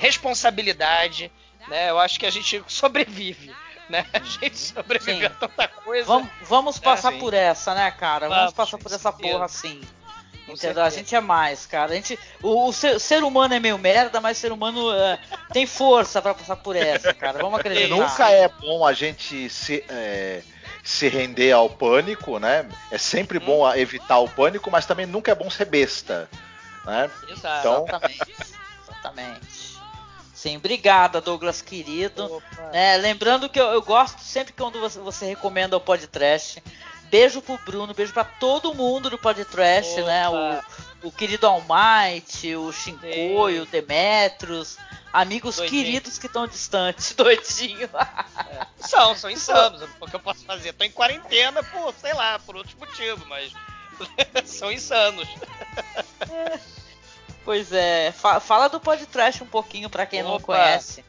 responsabilidade, né? Eu acho que a gente sobrevive, né? A gente sobrevive Sim. a tanta coisa. Vamos, vamos passar sim. por essa, né, cara? Vamos, Vamos, passar por essa porra assim. Com Entendeu? A gente é mais, cara. A gente, o, o ser, o ser humano é meio merda, mas o ser humano é, tem força pra passar por essa, cara. Vamos acreditar. Nunca é bom a gente se, é, se render ao pânico, né? É sempre bom a- evitar o pânico, mas também nunca é bom ser besta, né? Exato. Então, Exatamente. Exatamente. Sim, obrigada, Douglas querido. É, lembrando que eu, eu gosto sempre quando você, você recomenda o podcast. Beijo pro Bruno, beijo pra todo mundo do podcast, Opa. né? O, o querido Almighty, o Shinkoi, o Demetrios, amigos Doidinho. queridos que estão distantes, doidinho. São, são insanos. O que eu posso fazer? Tô em quarentena por, sei lá, por outros motivos, mas são insanos. pois é, fa- fala do podcast um pouquinho pra quem não Opa. conhece.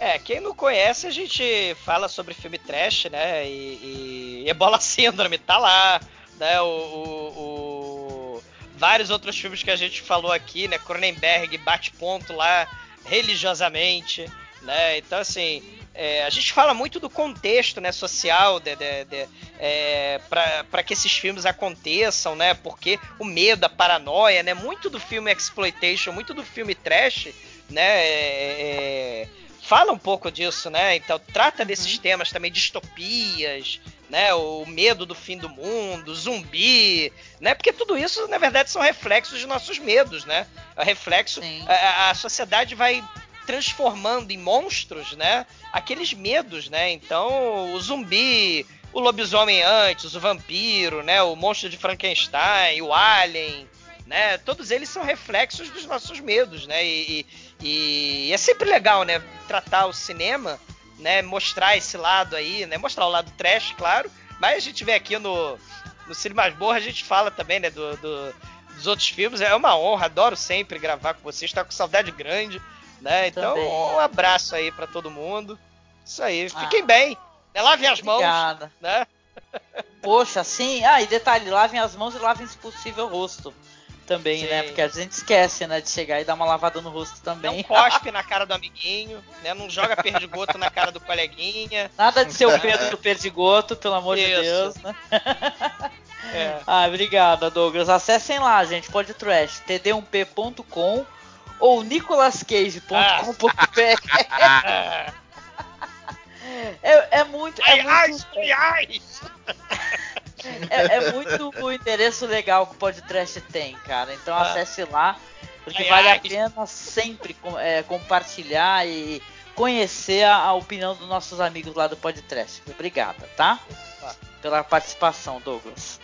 É, quem não conhece, a gente fala sobre filme trash, né? E, e Ebola Síndrome tá lá, né? O, o, o, vários outros filmes que a gente falou aqui, né? Cronenberg bate ponto lá religiosamente, né? Então, assim, é, a gente fala muito do contexto né, social de, de, de é, para que esses filmes aconteçam, né? Porque o medo, a paranoia, né? Muito do filme exploitation, muito do filme trash, né? É, é fala um pouco disso, né? Então trata desses uhum. temas também, distopias, né? O medo do fim do mundo, zumbi, né? Porque tudo isso, na verdade, são reflexos de nossos medos, né? É reflexo. A, a, sociedade vai transformando em monstros, né? Aqueles medos, né? Então, o zumbi, o lobisomem antes, o vampiro, né? O monstro de Frankenstein, o alien, né? Todos eles são reflexos dos nossos medos, né? E, e, e, é sempre legal, né? Tratar o cinema, né? Mostrar esse lado aí, né? Mostrar o lado trash, claro. Mas a gente vê aqui no, no Cine Masborra, a gente fala também, né? Do, do, dos outros filmes. É uma honra, adoro sempre gravar com vocês. Tá com saudade grande, né? Então, também. um abraço aí para todo mundo. Isso aí. Fiquem ah. bem. Né? Lavem as Obrigada. mãos, né? Poxa, sim. Ah, e detalhe, lavem as mãos e lavem, se possível, o rosto também, né? Sim. né? Porque a gente esquece, né, de chegar e dar uma lavada no rosto também. Não cospe na cara do amiguinho, né? Não joga perdigoto na cara do coleguinha. Nada de ser o Pedro do perdigoto, pelo amor Isso. de Deus, né? É. Ah, obrigada, Douglas. Acessem lá, gente, pode trash, td1p.com ou nicolascage.com.br. Ah. é, é muito. É ai, muito... ai, ai. é, é, muito o endereço legal que o podcast tem, cara. Então ah. acesse lá, porque ai, vale ai. a pena sempre é, compartilhar e conhecer a, a, opinião dos nossos amigos lá do podcast. Obrigada, tá? Pela participação, Douglas.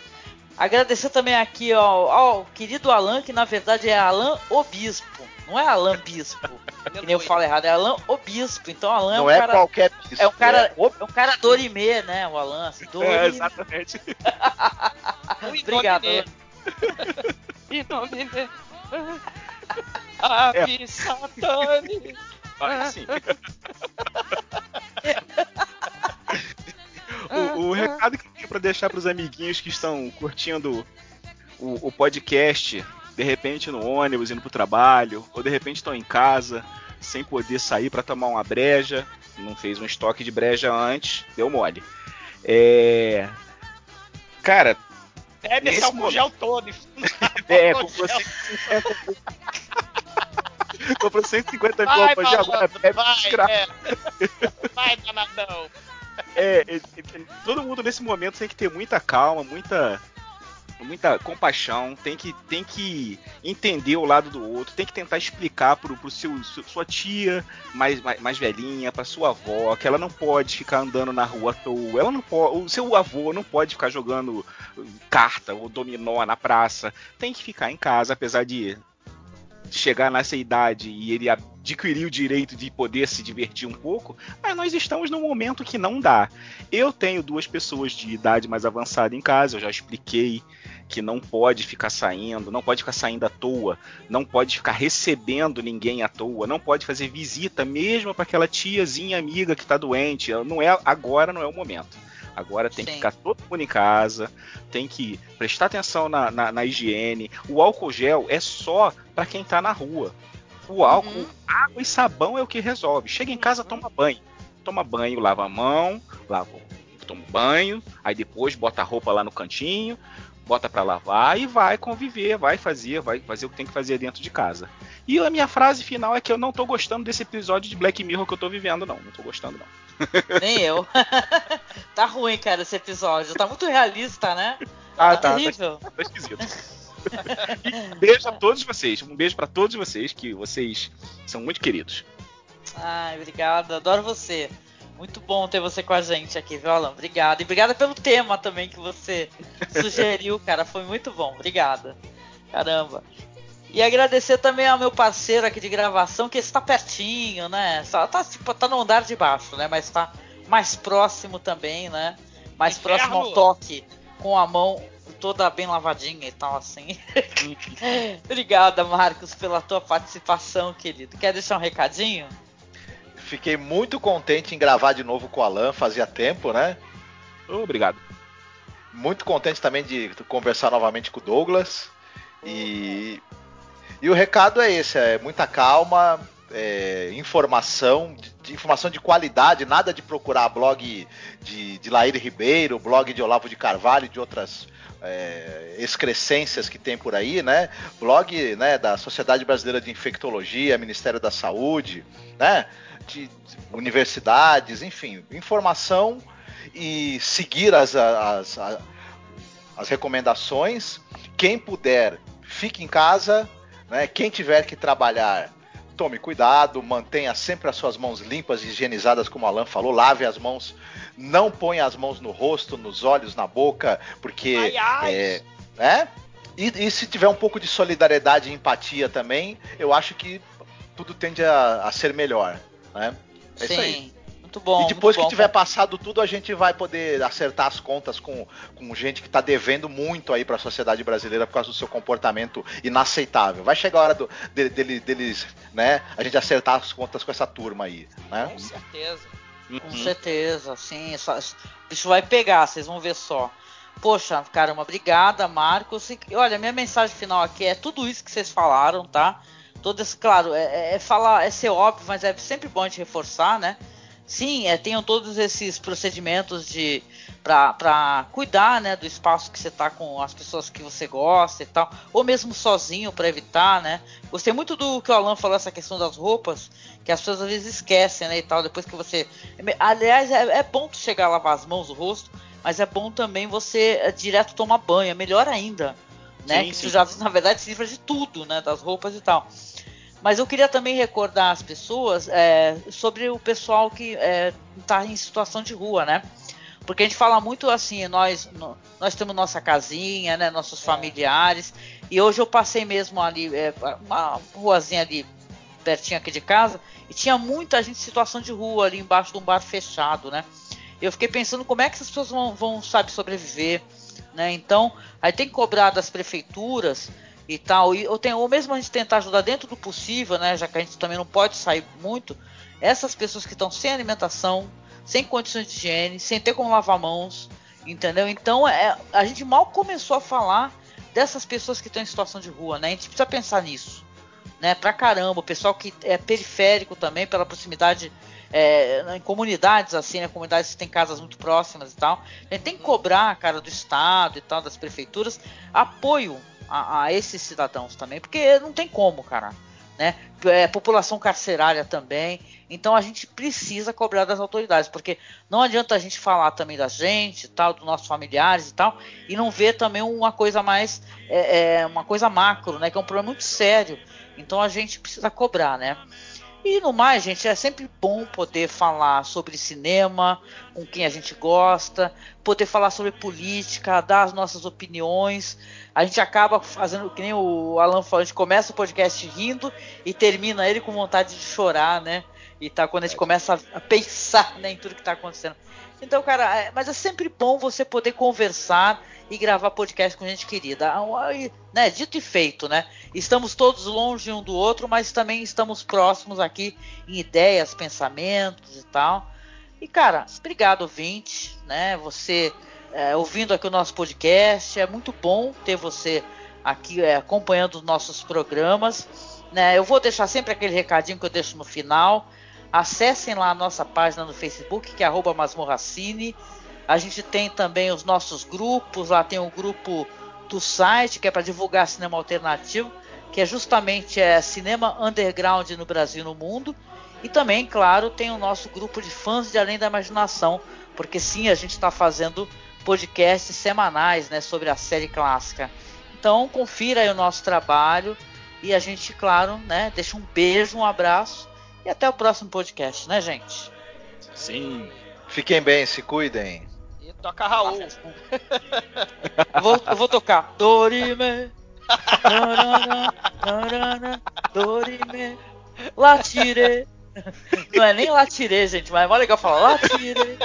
Agradecer também aqui ao, ao querido Alan, que na verdade é Alan Obispo. Não é Alan Bispo. que nem eu falo errado, é Alan Obispo. Então Alan não é um cara. qualquer bispo. É um cara, é, é um cara Dorimê, né? O Alan. Assim, É, exatamente. Obrigado. Inomine. Ave é. Satani. Vai sim. o, o, recado que eu tenho pra deixar pros amiguinhos que estão curtindo o, o podcast de repente no ônibus indo pro trabalho, ou de repente estão em casa sem poder sair para tomar uma breja, não fez um estoque de breja antes, deu mole. É... Cara, bebe esse álcool gel todo. é, comprou, 100... comprou 150 mil álcool gel, agora bebe vai, é. vai, danadão. É, é, é, todo mundo nesse momento tem que ter muita calma, muita muita compaixão, tem que, tem que entender o lado do outro, tem que tentar explicar pro, pro seu, sua tia mais, mais, mais velhinha, pra sua avó, que ela não pode ficar andando na rua à toa, ela não pode, o seu avô não pode ficar jogando carta ou dominó na praça, tem que ficar em casa, apesar de chegar nessa idade e ele adquirir o direito de poder se divertir um pouco, mas nós estamos num momento que não dá. Eu tenho duas pessoas de idade mais avançada em casa, eu já expliquei que não pode ficar saindo, não pode ficar saindo à toa, não pode ficar recebendo ninguém à toa, não pode fazer visita mesmo para aquela tiazinha amiga que está doente. Não é agora, não é o momento. Agora tem Sim. que ficar todo mundo em casa, tem que prestar atenção na, na, na higiene. O álcool gel é só para quem tá na rua. O álcool, uhum. água e sabão é o que resolve. Chega em casa, uhum. toma banho. Toma banho, lava a mão, lava, toma banho, aí depois bota a roupa lá no cantinho, bota para lavar e vai conviver, vai fazer, vai fazer o que tem que fazer dentro de casa. E a minha frase final é que eu não tô gostando desse episódio de Black Mirror que eu tô vivendo, não. Não tô gostando, não. Nem eu. tá ruim, cara, esse episódio. Tá muito realista, né? Ah, tá. Tá, terrível. tá, tá esquisito. um beijo a todos vocês. Um beijo para todos vocês, que vocês são muito queridos. Ai, obrigado. Adoro você. Muito bom ter você com a gente aqui, viu, Alan? Obrigado. E obrigada pelo tema também que você sugeriu, cara. Foi muito bom. Obrigada. Caramba. E agradecer também ao meu parceiro aqui de gravação, que está pertinho, né? Só tá, tipo, tá no andar de baixo, né? Mas tá mais próximo também, né? Mais Inferno. próximo ao toque, com a mão toda bem lavadinha e tal, assim. Obrigada, Marcos, pela tua participação, querido. Quer deixar um recadinho? Fiquei muito contente em gravar de novo com o Alan, fazia tempo, né? Obrigado. Muito contente também de conversar novamente com o Douglas. E, e o recado é esse: é muita calma, é, informação, de, de, informação de qualidade, nada de procurar blog de, de Laíre Ribeiro, blog de Olavo de Carvalho, de outras é, excrescências que tem por aí, né? Blog né, da Sociedade Brasileira de Infectologia, Ministério da Saúde, né? De, de universidades, enfim, informação e seguir as, as, as, as recomendações. Quem puder, fique em casa. Né? Quem tiver que trabalhar, tome cuidado, mantenha sempre as suas mãos limpas e higienizadas, como o Alan falou, lave as mãos, não ponha as mãos no rosto, nos olhos, na boca, porque. Ai, ai. É, é? E, e, se tiver um pouco de solidariedade e empatia também, eu acho que tudo tende a, a ser melhor. Né? É Sim. isso aí. Muito bom. E depois que bom, tiver passado tudo, a gente vai poder acertar as contas com, com gente que está devendo muito aí para a sociedade brasileira por causa do seu comportamento inaceitável. Vai chegar a hora do, de, dele, deles, né, a gente acertar as contas com essa turma aí, né? Com certeza. Uhum. Com certeza, sim. Isso vai pegar, vocês vão ver só. Poxa, caramba, obrigada, Marcos. E, olha, minha mensagem final aqui é tudo isso que vocês falaram, tá? Todo esse, claro, é, é, é falar, é ser óbvio, mas é sempre bom a gente reforçar, né? Sim, é, tenham todos esses procedimentos de para cuidar né, do espaço que você está com as pessoas que você gosta e tal, ou mesmo sozinho para evitar, né? Gostei muito do que o Alan falou essa questão das roupas, que as pessoas às vezes esquecem, né, e tal, depois que você, aliás, é, é bom tu chegar a lavar as mãos, o rosto, mas é bom também você é, direto tomar banho, é melhor ainda, né? Sim, que sim. já na verdade se livra de tudo, né, das roupas e tal. Mas eu queria também recordar as pessoas é, sobre o pessoal que está é, em situação de rua, né? Porque a gente fala muito assim, nós, nós temos nossa casinha, né, nossos é. familiares. E hoje eu passei mesmo ali, é, uma ruazinha ali pertinho aqui de casa, e tinha muita gente em situação de rua ali embaixo de um bar fechado, né? Eu fiquei pensando como é que essas pessoas vão, vão sabe, sobreviver, né? Então, aí tem que cobrar das prefeituras e tal. E, ou, tem, ou mesmo a gente tentar ajudar dentro do possível, né? Já que a gente também não pode sair muito. Essas pessoas que estão sem alimentação, sem condições de higiene, sem ter como lavar mãos, entendeu? Então é, a gente mal começou a falar dessas pessoas que estão em situação de rua, né? A gente precisa pensar nisso, né? Pra caramba, o pessoal que é periférico também, pela proximidade é, em comunidades assim, né? Comunidades que têm casas muito próximas e tal. A gente tem que cobrar, cara, do Estado e tal, das prefeituras, apoio a, a esses cidadãos também, porque não tem como, cara. Né? É, população carcerária também. Então a gente precisa cobrar das autoridades, porque não adianta a gente falar também da gente, tal, dos nossos familiares e tal, e não ver também uma coisa mais, é, é, uma coisa macro, né? Que é um problema muito sério. Então a gente precisa cobrar, né? E no mais, gente, é sempre bom poder falar sobre cinema com quem a gente gosta, poder falar sobre política, dar as nossas opiniões. A gente acaba fazendo, que nem o Alan falou, a gente começa o podcast rindo e termina ele com vontade de chorar, né? E tá quando a gente começa a, pensar né, em tudo que tá acontecendo. Então, cara, é, mas é sempre bom você poder conversar e gravar podcast com gente querida. Ah, né, dito e feito, né? Estamos todos longe um do outro, mas também estamos próximos aqui em ideias, pensamentos e tal. E cara, obrigado ouvinte, né? Você é, ouvindo aqui o nosso podcast, é muito bom ter você aqui é, acompanhando os nossos programas. Né? Eu vou deixar sempre aquele recadinho que eu deixo no final. Acessem lá a nossa página no Facebook, que é Masmorracine. A gente tem também os nossos grupos, lá tem o grupo do site, que é para divulgar cinema alternativo, que é justamente é, cinema underground no Brasil e no mundo. E também, claro, tem o nosso grupo de fãs de Além da Imaginação, porque sim, a gente está fazendo podcasts semanais né, sobre a série clássica. Então, confira aí o nosso trabalho e a gente, claro, né, deixa um beijo, um abraço e até o próximo podcast, né, gente? Sim. Fiquem bem, se cuidem. Toca Raul. eu, vou, eu vou tocar. Dorime. Dorime. Latire. Não é nem latire, gente, mas é mó legal falar latire.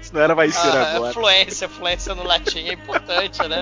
Isso não era mais ser ah, agora. Fluência, fluência no latim é importante, né?